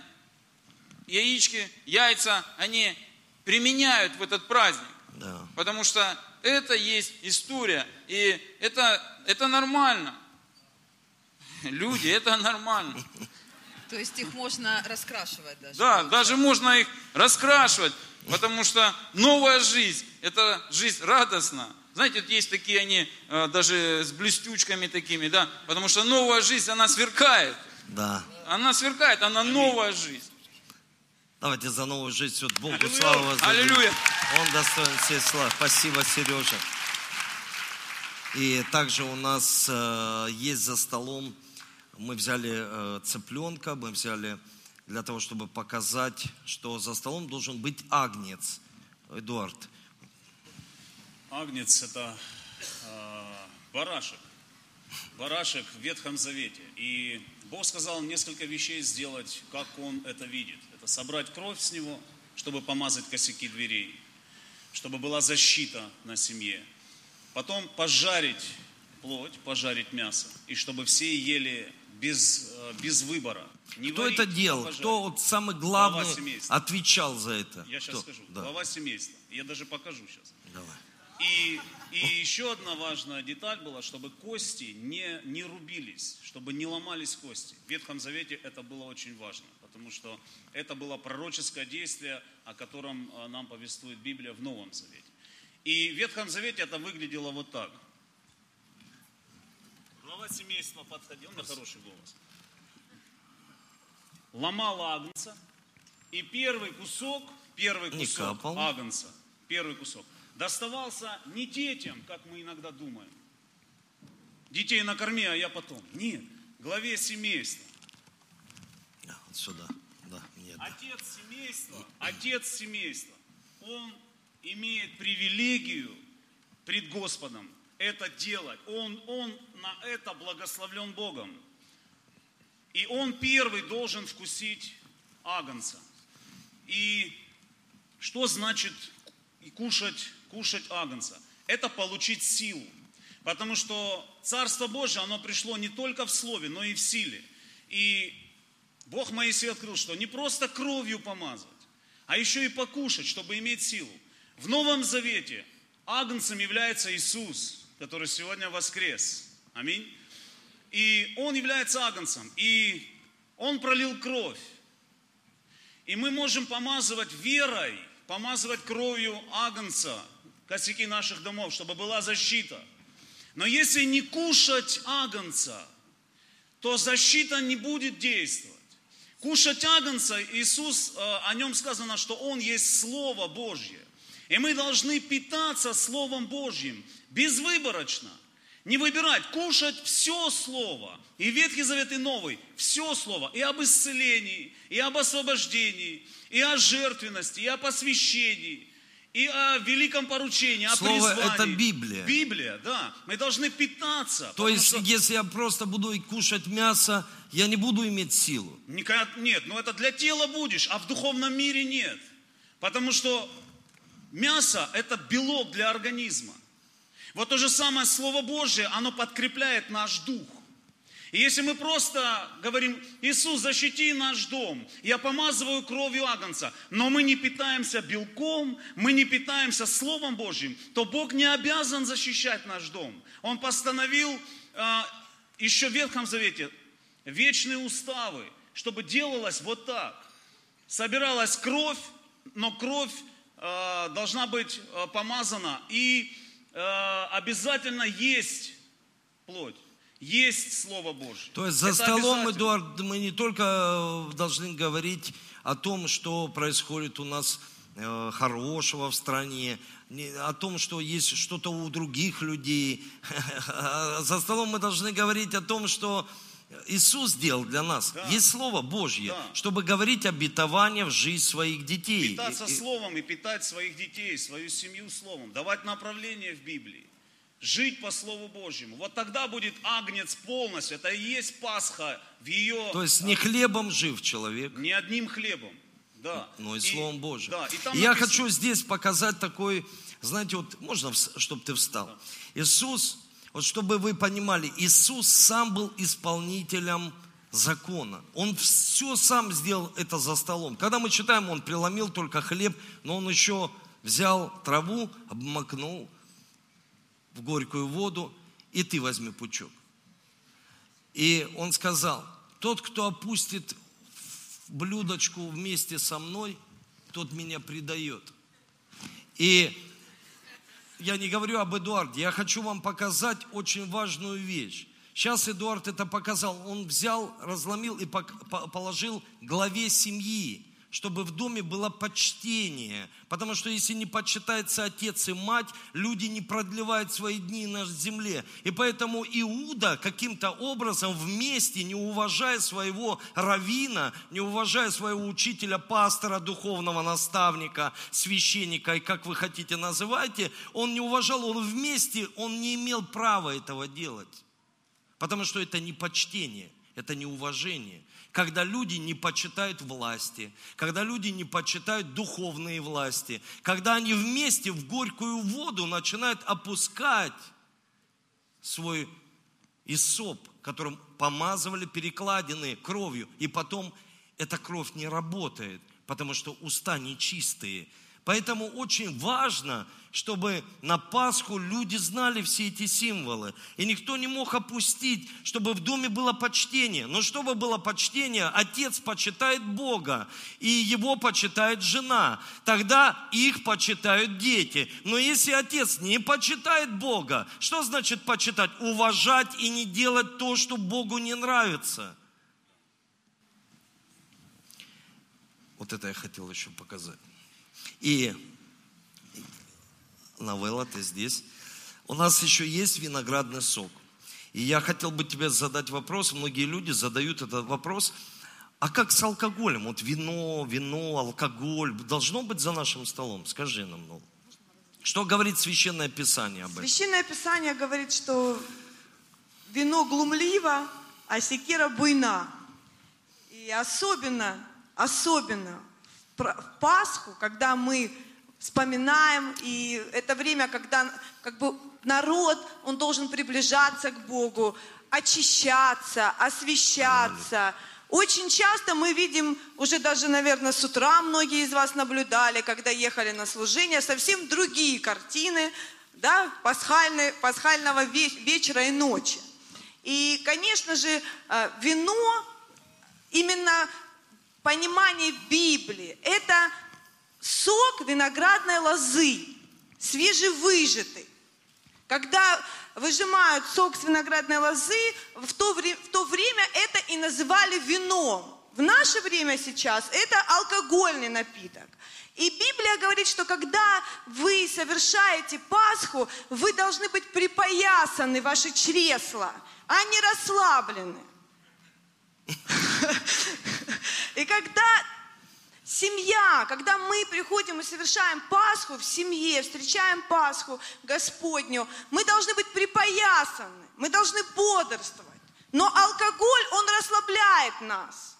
Speaker 6: яички, яйца, они применяют в этот праздник.
Speaker 1: Да.
Speaker 6: Потому что это есть история. И это, это нормально. Люди, это нормально.
Speaker 7: То есть их можно раскрашивать даже.
Speaker 6: Да, даже можно их раскрашивать, потому что новая жизнь, это жизнь радостна. Знаете, вот есть такие они, э, даже с блестючками такими, да, потому что новая жизнь, она сверкает.
Speaker 1: Да.
Speaker 6: Она сверкает, она новая жизнь.
Speaker 1: Давайте за новую жизнь вот Богу
Speaker 6: Аллилуйя.
Speaker 1: славу воздадим.
Speaker 6: Аллилуйя.
Speaker 1: Он достоин всей славы. Спасибо, Сережа. И также у нас э, есть за столом, мы взяли э, цыпленка, мы взяли для того, чтобы показать, что за столом должен быть агнец. Эдуард,
Speaker 8: Агнец – это э, барашек. барашек в Ветхом Завете. И Бог сказал несколько вещей сделать, как Он это видит. Это собрать кровь с него, чтобы помазать косяки дверей, чтобы была защита на семье. Потом пожарить плоть, пожарить мясо, и чтобы все ели без, э, без выбора. Не
Speaker 1: Кто
Speaker 8: варить,
Speaker 1: это делал?
Speaker 8: пожарить.
Speaker 1: Кто вот самый главный отвечал за это?
Speaker 8: Я сейчас
Speaker 1: Кто?
Speaker 8: скажу.
Speaker 1: Да.
Speaker 8: Глава семейства. Я даже покажу сейчас.
Speaker 1: Давай.
Speaker 8: И, и еще одна важная деталь была, чтобы кости не, не рубились, чтобы не ломались кости. В Ветхом Завете это было очень важно, потому что это было пророческое действие, о котором э, нам повествует Библия в Новом Завете. И в Ветхом Завете это выглядело вот так. Глава семейства подходил, у меня хороший голос. Ломала агнца, и первый кусок, первый кусок агнца, первый кусок, доставался не детям, как мы иногда думаем. Детей накорми, а я потом. Нет, главе семейства.
Speaker 1: Да, вот сюда. Да, нет. да.
Speaker 8: Отец семейства, отец семейства, он имеет привилегию пред Господом это делать. Он, он на это благословлен Богом. И он первый должен вкусить агнца. И что значит кушать, кушать агнца? Это получить силу. Потому что Царство Божие, оно пришло не только в слове, но и в силе. И Бог Моисею открыл, что не просто кровью помазать, а еще и покушать, чтобы иметь силу. В Новом Завете агнцем является Иисус, который сегодня воскрес. Аминь. И Он является агнцем. И Он пролил кровь. И мы можем помазывать верой, помазывать кровью агнца косяки наших домов, чтобы была защита. Но если не кушать агнца, то защита не будет действовать. Кушать агнца, Иисус, э, о нем сказано, что Он есть Слово Божье. И мы должны питаться Словом Божьим безвыборочно. Не выбирать, кушать все Слово. И Ветхий Завет, и Новый. Все Слово. И об исцелении, и об освобождении, и о жертвенности, и о посвящении, и о великом поручении, о
Speaker 1: Слово
Speaker 8: призвании.
Speaker 1: это Библия.
Speaker 8: Библия, да. Мы должны питаться.
Speaker 1: То есть,
Speaker 8: что-
Speaker 1: если я просто буду кушать мясо, я не буду иметь силу.
Speaker 8: Никогда- Нет, ну это для тела будешь, а в духовном мире нет. Потому что мясо – это белок для организма. Вот то же самое Слово Божие, оно подкрепляет наш дух. И если мы просто говорим, Иисус, защити наш дом, я помазываю кровью агнца, но мы не питаемся белком, мы не питаемся Словом Божьим, то Бог не обязан защищать наш дом. Он постановил а, еще в Ветхом Завете вечные уставы, чтобы делалось вот так. Собиралась кровь, но кровь э, должна быть э, помазана. И э, обязательно есть плоть, есть Слово Божье.
Speaker 1: То есть за
Speaker 8: Это
Speaker 1: столом. Эдуард, мы не только э, должны говорить о том, что происходит у нас э, хорошего в стране, не- о том, что есть что-то у других людей. За столом мы должны говорить о том, что Иисус сделал для нас.
Speaker 8: Да.
Speaker 1: Есть Слово Божье,
Speaker 8: Да.
Speaker 1: чтобы говорить обетование в жизнь своих детей.
Speaker 8: Питаться
Speaker 1: И- и-
Speaker 8: Словом и питать своих детей, свою семью Словом, давать направление в Библии, жить по Слову Божьему. Вот тогда будет агнец полностью. Это и есть Пасха в ее...
Speaker 1: То есть не хлебом жив человек,
Speaker 8: Не одним хлебом. Да.
Speaker 1: но и Словом Божьим.
Speaker 8: Да, и там
Speaker 1: И я
Speaker 8: написано-
Speaker 1: хочу здесь показать такой, знаете, вот можно, чтобы ты встал? Иисус, вот чтобы вы понимали, Иисус сам был исполнителем закона. Он все сам сделал это за столом. Когда мы читаем, он преломил только хлеб, но он еще взял траву, обмакнул в горькую воду, и ты возьми пучок. И он сказал, тот, кто опустит блюдочку вместе со мной, тот меня предает. И я не говорю об Эдуарде, я хочу вам показать очень важную вещь. Сейчас Эдуард это показал. Он взял, разломил и положил главе семьи, чтобы в доме было почтение. Потому что если не почитается отец и мать, люди не продлевают свои дни на земле. И поэтому Иуда каким-то образом вместе, не уважая своего равина, не уважая своего учителя, пастора, духовного наставника, священника, и как вы хотите называйте, он не уважал, он вместе, он не имел права этого делать. Потому что это не почтение, это не уважение. Когда люди не почитают власти, когда люди не почитают духовные власти, когда они вместе в горькую воду начинают опускать свой Исоп, которым помазывали перекладины кровью, и потом эта кровь не работает, потому что уста нечистые. Поэтому очень важно, чтобы на Пасху люди знали все эти символы. И никто не мог опустить, чтобы в доме было почтение. Но чтобы было почтение, отец почитает Бога, и его почитает жена. Тогда их почитают дети. Но если отец не почитает Бога, что значит почитать? Уважать и не делать то, что Богу не нравится. Вот это я хотел еще показать. И Новелла, ты здесь. У нас еще есть виноградный сок. И я хотел бы тебе задать вопрос. Многие люди задают этот вопрос. А как с алкоголем? Вот вино, вино, алкоголь должно быть за нашим столом? Скажи нам, ну. Что говорит Священное Писание об этом?
Speaker 9: Священное Писание говорит, что вино глумливо, а секира буйна. И особенно, особенно Пасху, когда мы вспоминаем, и это время, когда как бы народ, он должен приближаться к Богу, очищаться, освещаться. Очень часто мы видим, уже даже, наверное, с утра многие из вас наблюдали, когда ехали на служение, совсем другие картины, да, пасхальной, пасхального вечера и ночи. И, конечно же, э, вино, именно понимание Библии, это сок виноградной лозы, свежевыжатый. Когда выжимают сок с виноградной лозы, в то, время, в то время это и называли вином. В наше время сейчас это алкогольный напиток. И Библия говорит, что когда вы совершаете Пасху, вы должны быть припоясаны, ваши чресла, а не расслаблены. И когда Семья, когда мы приходим и совершаем Пасху в семье, встречаем Пасху Господню, мы должны быть припоясаны, мы должны бодрствовать. Но алкоголь, он расслабляет нас.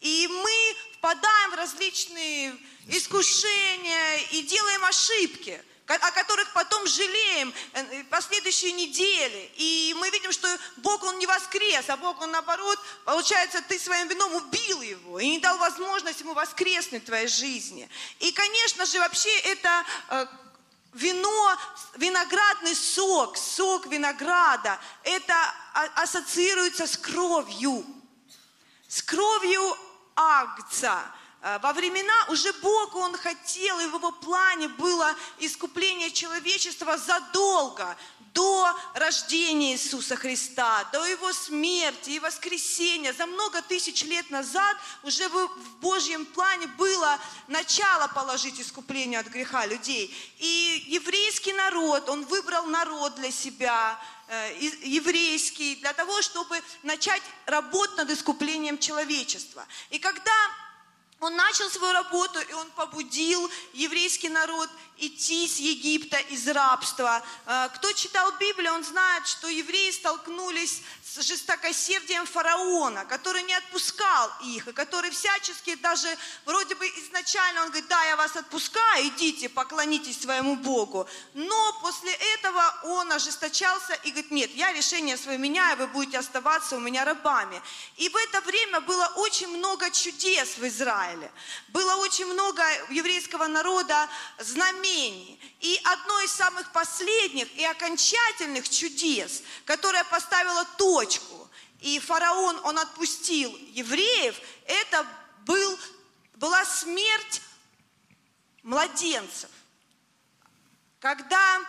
Speaker 9: И мы впадаем в различные искушения и делаем ошибки о которых потом жалеем э, последующие недели. И мы видим, что Бог, Он не воскрес, а Бог, Он наоборот, получается, ты своим вином убил его и не дал возможность ему воскреснуть в твоей жизни. И, конечно же, вообще это э, вино, виноградный сок, сок винограда, это ассоциируется с кровью, с кровью Э, во времена уже Бог, Он хотел, и в Его плане было искупление человечества задолго до рождения Иисуса Христа, до Его смерти и воскресения. За много тысяч лет назад уже в Божьем плане было начало положить искупление от греха людей. И еврейский народ, он выбрал народ для себя, э, еврейский, для того, чтобы начать работать над искуплением человечества. И когда он начал свою работу, и он побудил еврейский народ идти с Египта из рабства. Э, кто читал Библию, он знает, что евреи столкнулись с жестокосердием фараона, который не отпускал их, и который всячески даже, вроде бы изначально он говорит, да, я вас отпускаю, идите, поклонитесь своему Богу. Но после этого он ожесточался и говорит, нет, я решение свое меняю, вы будете оставаться у меня рабами. И в это время было очень много чудес в Израиле. Было очень много еврейского народа знамений. И одно из самых последних и окончательных чудес, которое поставило точку, и фараон, он отпустил евреев, это был, была смерть младенцев. Когда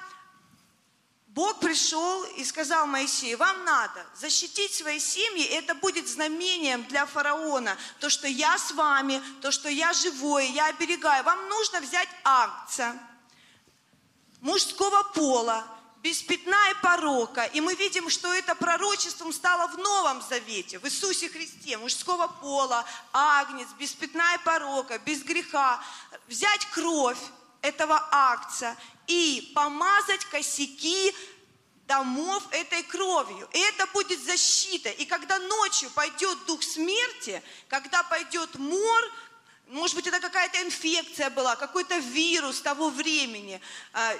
Speaker 9: Бог пришел и сказал Моисею, вам надо защитить свои семьи, это будет знамением для фараона, то, что я с вами, то, что я живой, я оберегаю. Вам нужно взять акция мужского пола, без пятна и порока. И мы видим, что это пророчеством стало в Новом Завете, в Иисусе Христе, мужского пола, агнец, без пятна и порока, без греха. Взять кровь этого акция и помазать косяки домов этой кровью. И это будет защита. И когда ночью пойдет дух смерти, когда пойдет мор, может быть, это какая-то инфекция была, какой-то вирус того времени, а,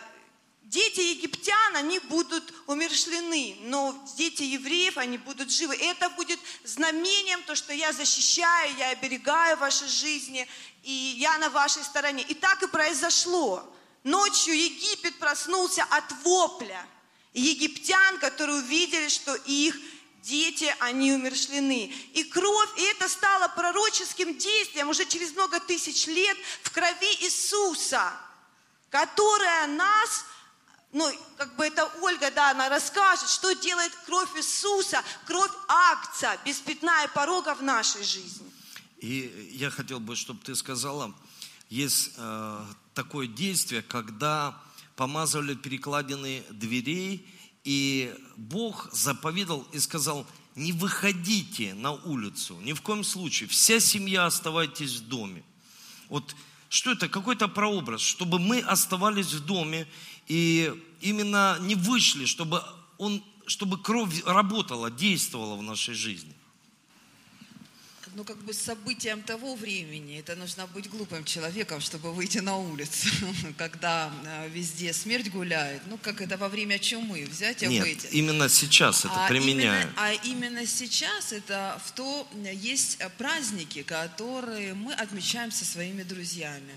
Speaker 9: Дети египтян, они будут умершлены, но дети евреев, они будут живы. И это будет знамением, то, что я защищаю, я оберегаю ваши жизни, и я на вашей стороне. И так и произошло. Ночью Египет проснулся от вопля египтян, которые увидели, что их дети, они умершлены. И кровь, и это стало пророческим действием уже через много тысяч лет в крови Иисуса, которая нас ну, как бы это Ольга, да, она расскажет, что делает кровь Иисуса, кровь акция, без пятна и порога в нашей жизни.
Speaker 1: И я хотел бы, чтобы ты сказала, есть э, такое действие, когда помазывали перекладины дверей, и Бог заповедал и сказал, не выходите на улицу, ни в коем случае, вся семья оставайтесь в доме. Вот что это? Какой-то прообраз, чтобы мы оставались в доме и именно не вышли, чтобы, он, чтобы кровь работала, действовала в нашей жизни
Speaker 7: ну, как бы событием того времени. Это нужно быть глупым человеком, чтобы выйти на улицу, когда э, везде смерть гуляет. Ну, как это во время чумы, взять и
Speaker 1: Нет,
Speaker 7: выйти.
Speaker 1: именно сейчас это
Speaker 7: а
Speaker 1: применяю.
Speaker 7: Именно, а именно сейчас это в то, есть праздники, которые мы отмечаем со своими друзьями.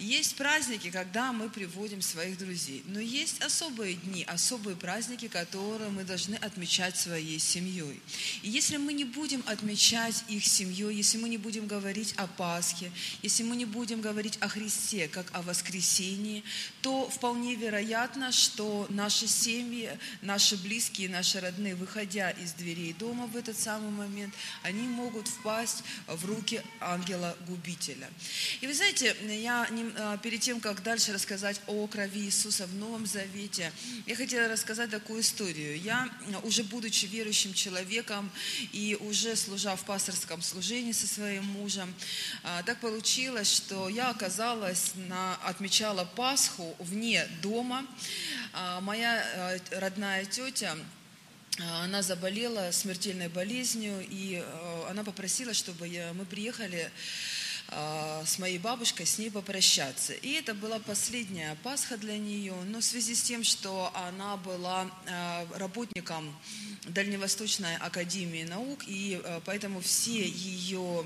Speaker 7: Есть праздники, когда мы приводим своих друзей, но есть особые дни, особые праздники, которые мы должны отмечать своей семьей. И если мы не будем отмечать их семьей, если мы не будем говорить о Пасхе, если мы не будем говорить о Христе как о воскресении, то вполне вероятно, что наши семьи, наши близкие, наши родные, выходя из дверей дома в этот самый момент, они могут впасть в руки ангела-губителя. И вы знаете, я не перед тем, как дальше рассказать о крови Иисуса в Новом Завете, я хотела рассказать такую историю. Я, уже будучи верующим человеком и уже служа в пасторском служении со своим мужем, а, так получилось, что я оказалась, на, отмечала Пасху вне дома. Моя родная тетя, она заболела смертельной болезнью, и она попросила, чтобы мы приехали с моей бабушкой, с ней попрощаться. И это была последняя Пасха для нее, но в связи с тем, что она была а, работником Дальневосточной академии наук, и а, поэтому все ее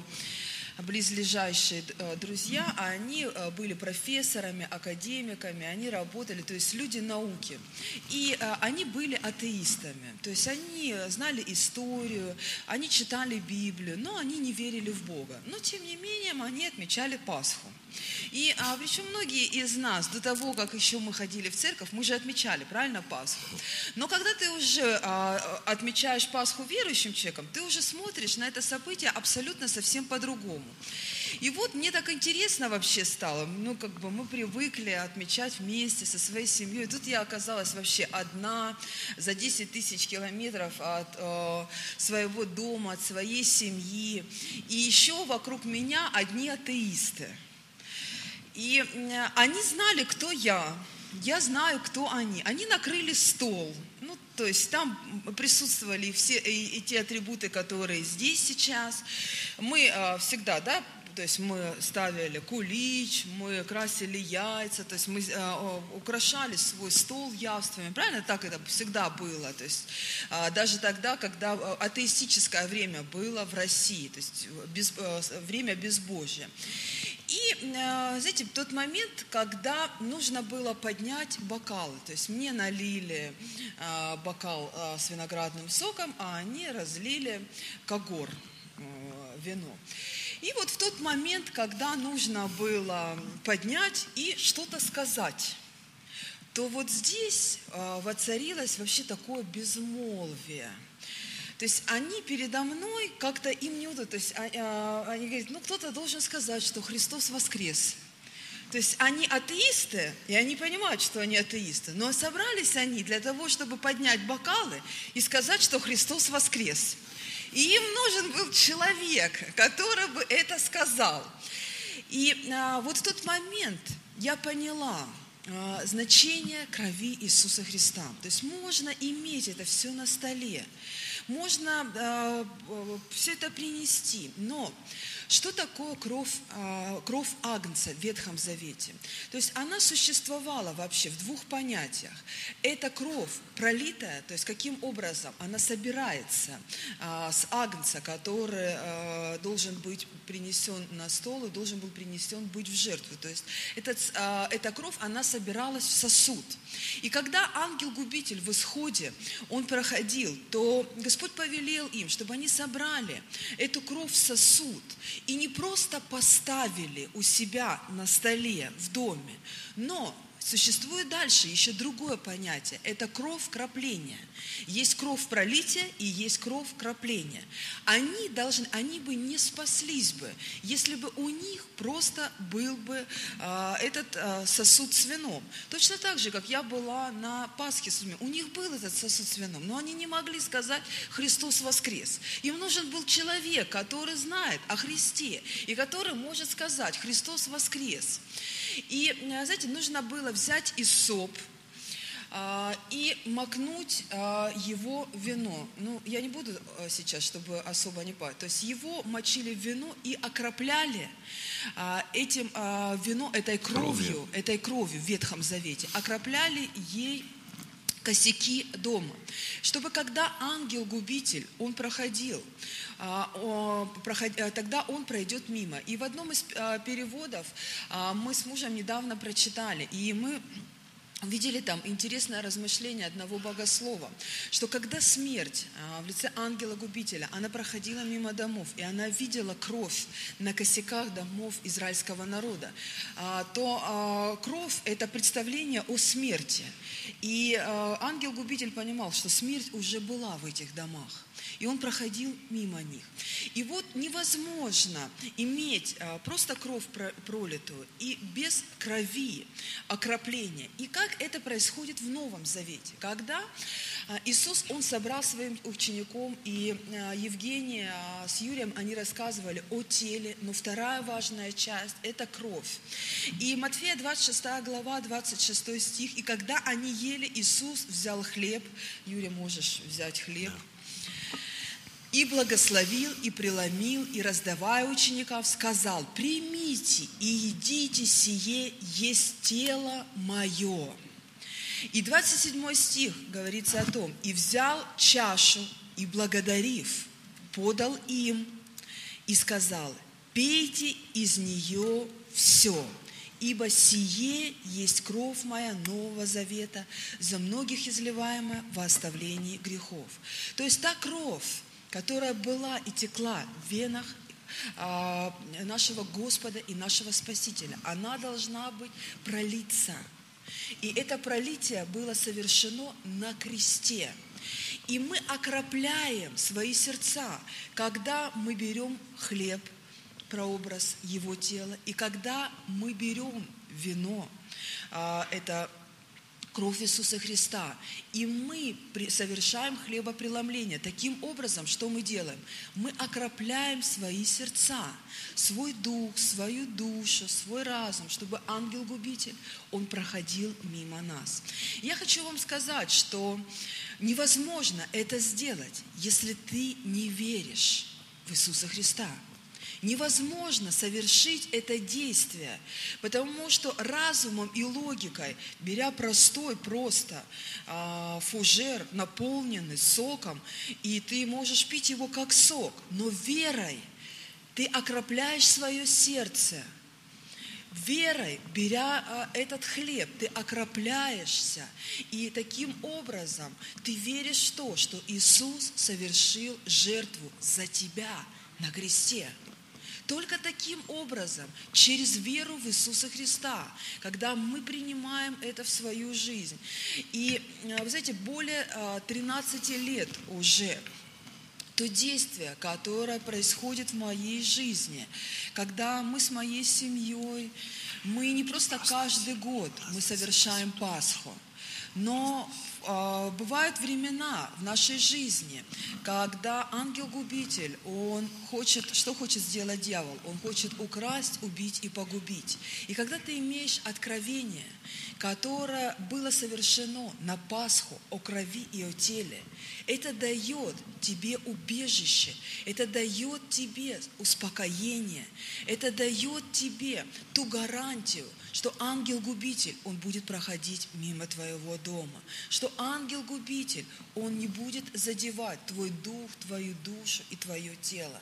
Speaker 7: близлежащие э, друзья, а они э, были профессорами, академиками, они работали, то есть люди науки. И э, они были атеистами, то есть они знали историю, они читали Библию, но они не верили в Бога. Но тем не менее они отмечали Пасху. И а, причем многие из нас, до того, как еще мы ходили в церковь, мы же отмечали, правильно, Пасху. Но когда ты уже а, отмечаешь Пасху верующим человеком, ты уже смотришь на это событие абсолютно совсем по-другому. И вот мне так интересно вообще стало, ну как бы мы привыкли отмечать вместе со своей семьей. Тут я оказалась вообще одна за 10 тысяч километров от э, своего дома, от своей семьи. И еще вокруг меня одни атеисты. И они знали, кто я. Я знаю, кто они. Они накрыли стол. Ну, то есть там присутствовали все и, и те атрибуты, которые здесь сейчас. Мы э, всегда, да, то есть мы ставили кулич, мы красили яйца, то есть мы э, украшали свой стол явствами. Правильно? Так это всегда было. То есть э, даже тогда, когда э, атеистическое время было в России, то есть без, э, время безбожия. И, э, знаете, тот момент, когда нужно было поднять бокалы, то есть мне налили э, бокал э, с виноградным соком, а они разлили когор, вино. И вот в тот момент, когда нужно было поднять и что-то сказать, то вот здесь воцарилось вообще такое безмолвие – то есть они передо мной как-то им не удобно. То есть а, а, они говорят, ну кто-то должен сказать, что Христос воскрес. То есть они атеисты, и они понимают, что они атеисты, но собрались они для того, чтобы поднять бокалы и сказать, что Христос воскрес. И им нужен был человек, который бы это сказал. И а, вот в тот момент я поняла, а, значение крови Иисуса Христа. То есть можно иметь это все на столе, можно э, все это принести, но что такое кровь, э, кровь Агнца в Ветхом Завете? То есть она существовала вообще в двух понятиях. Это кровь пролитая, то есть каким образом она собирается э, с Агнца, который э, должен быть принесен на стол и должен был принесен быть в жертву. То есть этот, эта кровь, она собиралась в сосуд. И когда ангел-губитель в исходе, он проходил, то Господь повелел им, чтобы они собрали эту кровь в сосуд и не просто поставили у себя на столе в доме, но Существует дальше еще другое понятие. Это кровь крапления. Есть кровь пролития и есть кровь крапления. Они, должны, они бы не спаслись бы, если бы у них просто был бы э, этот э, сосуд с вином. Точно так же, как я была на Пасхе с людьми. У них был этот сосуд с вином, но они не могли сказать «Христос воскрес». Им нужен был человек, который знает о Христе и который может сказать «Христос воскрес». И, э, знаете, нужно было взятьисоп, а, и макнуть а, его вино. Ну, я не буду э, сейчас, чтобы особо не пать. То есть его мочили в вино и окропляли а, этим вино, этой кровью, кровью. этой кровью в Ветхом Завете, окропляли ей косяки дома. Чтобы когда ангел-губитель, он проходил, тогда он пройдет мимо. И в одном из э, переводов мы с мужем недавно прочитали, и мы видели там интересное размышление одного богослова, что когда смерть а, в лице ангела-губителя, она проходила мимо домов, и она видела кровь на косяках домов израильского народа, а, то а, кровь – это представление о смерти. И ангел-губитель понимал, что смерть уже была в этих домах и он проходил мимо них. И вот невозможно иметь а, просто кровь пролитую и без крови окропления. И как это происходит в Новом Завете, когда а, Иисус, Он собрал своим учеником, и а, Евгений с Юрием, они рассказывали о теле, но вторая важная часть – это кровь. И Матфея 26 глава, 26 стих, «И когда они ели, Иисус взял хлеб». Юрий, можешь взять хлеб – и благословил, и преломил, и раздавая учеников, сказал, примите и едите сие, есть тело мое. И 27 стих говорится о том, и взял чашу, и благодарив, подал им, и сказал, пейте из нее все, ибо сие есть кровь моя Нового Завета, за многих изливаемая во оставлении грехов. То есть та кровь, которая была и текла в венах а, нашего Господа и нашего Спасителя. Она должна быть пролиться. И это пролитие было совершено на кресте. И мы окропляем свои сердца, когда мы берем хлеб, прообраз Его тела, и когда мы берем вино, а, это кровь Иисуса Христа. И мы совершаем хлебопреломление. Таким образом, что мы делаем? Мы окропляем свои сердца, свой дух, свою душу, свой разум, чтобы ангел-губитель, он проходил мимо нас. Я хочу вам сказать, что невозможно это сделать, если ты не веришь в Иисуса Христа. Невозможно совершить это действие, потому что разумом и логикой, беря простой просто э, фужер, наполненный соком, и ты можешь пить его как сок, но верой ты окропляешь свое сердце. Верой, беря а, этот хлеб, ты окропляешься. И таким образом ты веришь в то, что Иисус совершил жертву за тебя на кресте. Только таким образом, через веру в Иисуса Христа, когда мы принимаем это в свою жизнь. И, э, вы знаете, более 13 э, лет уже то действие, которое происходит в моей жизни, когда мы с моей семьей, мы не просто каждый год мы совершаем Пасху, но бывают времена в нашей жизни, когда ангел-губитель, он хочет, что хочет сделать дьявол? Он хочет украсть, убить и погубить. И когда ты имеешь откровение, которое было совершено на Пасху о крови и о теле, это дает тебе убежище, это дает тебе успокоение, это дает тебе ту гарантию, что ангел-губитель, он будет проходить мимо твоего дома, что ангел-губитель, он не будет задевать твой дух, твою душу и твое тело.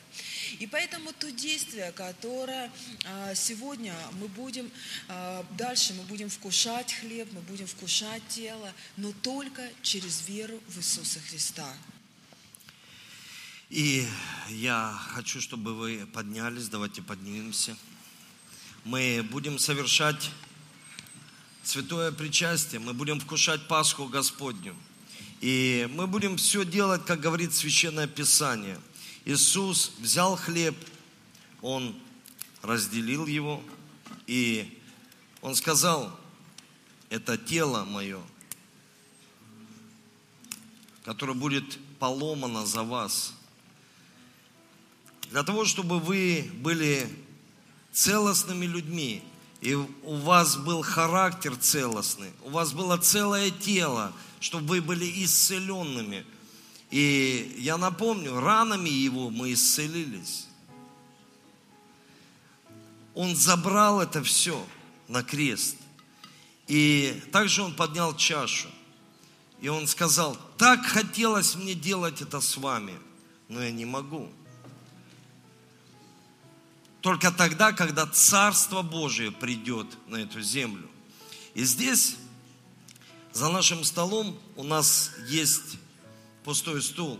Speaker 7: И поэтому то действие, которое а, сегодня мы будем, а, дальше мы будем вкушать хлеб, мы будем вкушать тело, но только через веру в Иисуса Христа.
Speaker 1: И я хочу, чтобы вы поднялись, давайте поднимемся. Мы будем совершать святое причастие, мы будем вкушать Пасху Господню. И мы будем все делать, как говорит Священное Писание. Иисус взял хлеб, Он разделил его, и Он сказал, это тело мое, которое будет поломано за вас. Для того, чтобы вы были целостными людьми, и у вас был характер целостный, у вас было целое тело, чтобы вы были исцеленными. И я напомню, ранами его мы исцелились. Он забрал это все на крест. И также он поднял чашу. И он сказал, так хотелось мне делать это с вами, но я не могу. Только тогда, когда Царство Божие придет на эту землю. И здесь, за нашим столом, у нас есть пустой стул.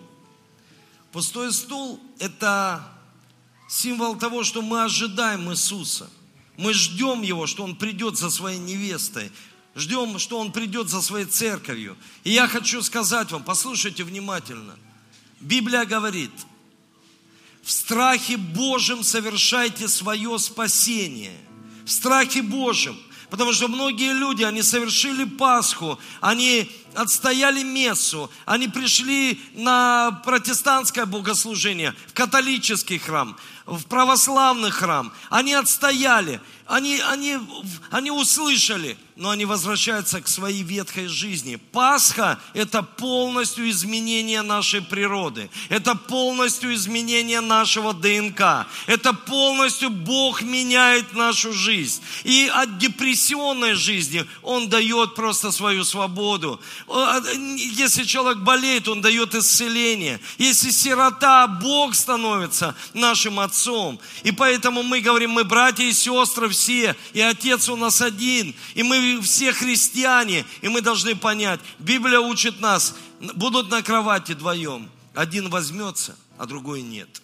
Speaker 1: Пустой стул – это символ того, что мы ожидаем Иисуса. Мы ждем Его, что Он придет за своей невестой. Ждем, что Он придет за своей церковью. И я хочу сказать вам, послушайте внимательно. Библия говорит – в страхе Божьем совершайте свое спасение. В страхе Божьем. Потому что многие люди, они совершили Пасху, они отстояли мессу, они пришли на протестантское богослужение, в католический храм, в православный храм. Они отстояли, они, они, они услышали, но они возвращаются к своей ветхой жизни. Пасха – это полностью изменение нашей природы. Это полностью изменение нашего ДНК. Это полностью Бог меняет нашу жизнь. И от депрессионной жизни Он дает просто свою свободу. Если человек болеет, Он дает исцеление. Если сирота, Бог становится нашим отцом. И поэтому мы говорим, мы братья и сестры все, и Отец у нас один, и мы все христиане, и мы должны понять, Библия учит нас, будут на кровати вдвоем, один возьмется, а другой нет,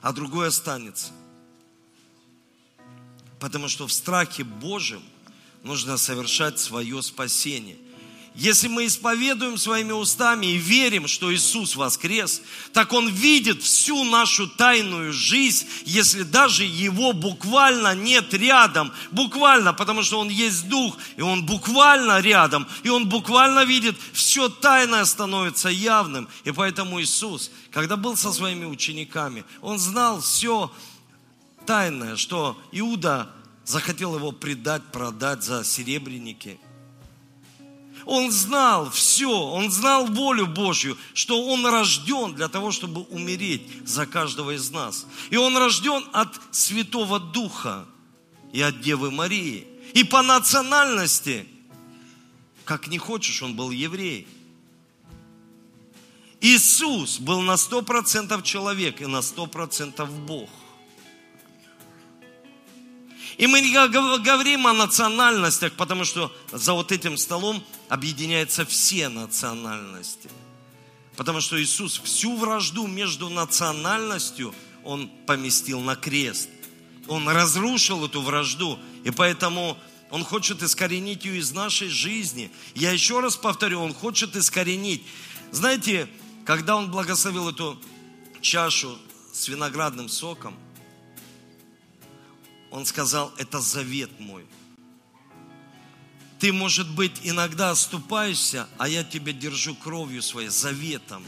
Speaker 1: а другой останется. Потому что в страхе Божьем нужно совершать свое спасение. Если мы исповедуем своими устами и верим, что Иисус воскрес, так Он видит всю нашу тайную жизнь, если даже Его буквально нет рядом. Буквально, потому что Он есть Дух, и Он буквально рядом, и Он буквально видит, все тайное становится явным. И поэтому Иисус, когда был со своими учениками, Он знал все тайное, что Иуда захотел его предать, продать за серебряники – он знал все, он знал волю Божью, что он рожден для того, чтобы умереть за каждого из нас. И он рожден от Святого Духа и от Девы Марии. И по национальности, как не хочешь, он был еврей. Иисус был на сто процентов человек и на сто процентов Бог. И мы не говорим о национальностях, потому что за вот этим столом объединяются все национальности. Потому что Иисус всю вражду между национальностью Он поместил на крест. Он разрушил эту вражду. И поэтому Он хочет искоренить ее из нашей жизни. Я еще раз повторю, Он хочет искоренить. Знаете, когда Он благословил эту чашу с виноградным соком, он сказал, это завет мой. Ты, может быть, иногда оступаешься, а я тебя держу кровью своей, заветом.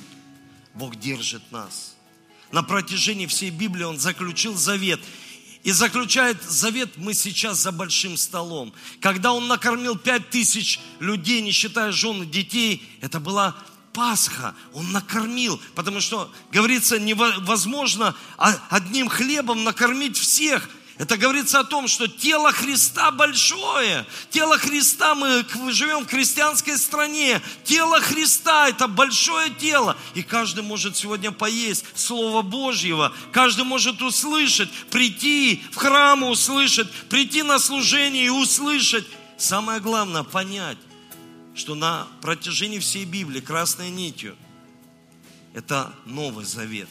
Speaker 1: Бог держит нас. На протяжении всей Библии Он заключил завет. И заключает завет мы сейчас за большим столом. Когда Он накормил пять тысяч людей, не считая жен и детей, это была Пасха. Он накормил, потому что, говорится, невозможно одним хлебом накормить всех. Это говорится о том, что тело Христа большое. Тело Христа, мы живем в христианской стране. Тело Христа – это большое тело. И каждый может сегодня поесть Слово Божьего. Каждый может услышать, прийти в храм и услышать, прийти на служение и услышать. Самое главное – понять, что на протяжении всей Библии красной нитью – это Новый Завет.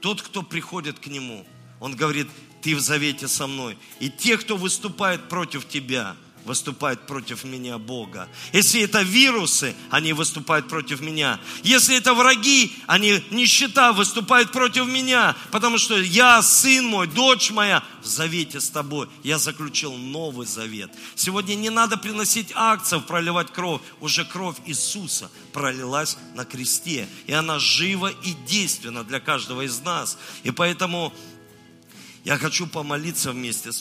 Speaker 1: Тот, кто приходит к Нему, он говорит – ты в завете со мной. И те, кто выступает против тебя, выступают против меня, Бога. Если это вирусы, они выступают против меня. Если это враги, они нищета выступают против меня, потому что я, сын мой, дочь моя, в завете с тобой. Я заключил новый завет. Сегодня не надо приносить акцев, проливать кровь. Уже кровь Иисуса пролилась на кресте. И она жива и действенна для каждого из нас. И поэтому я хочу помолиться вместе с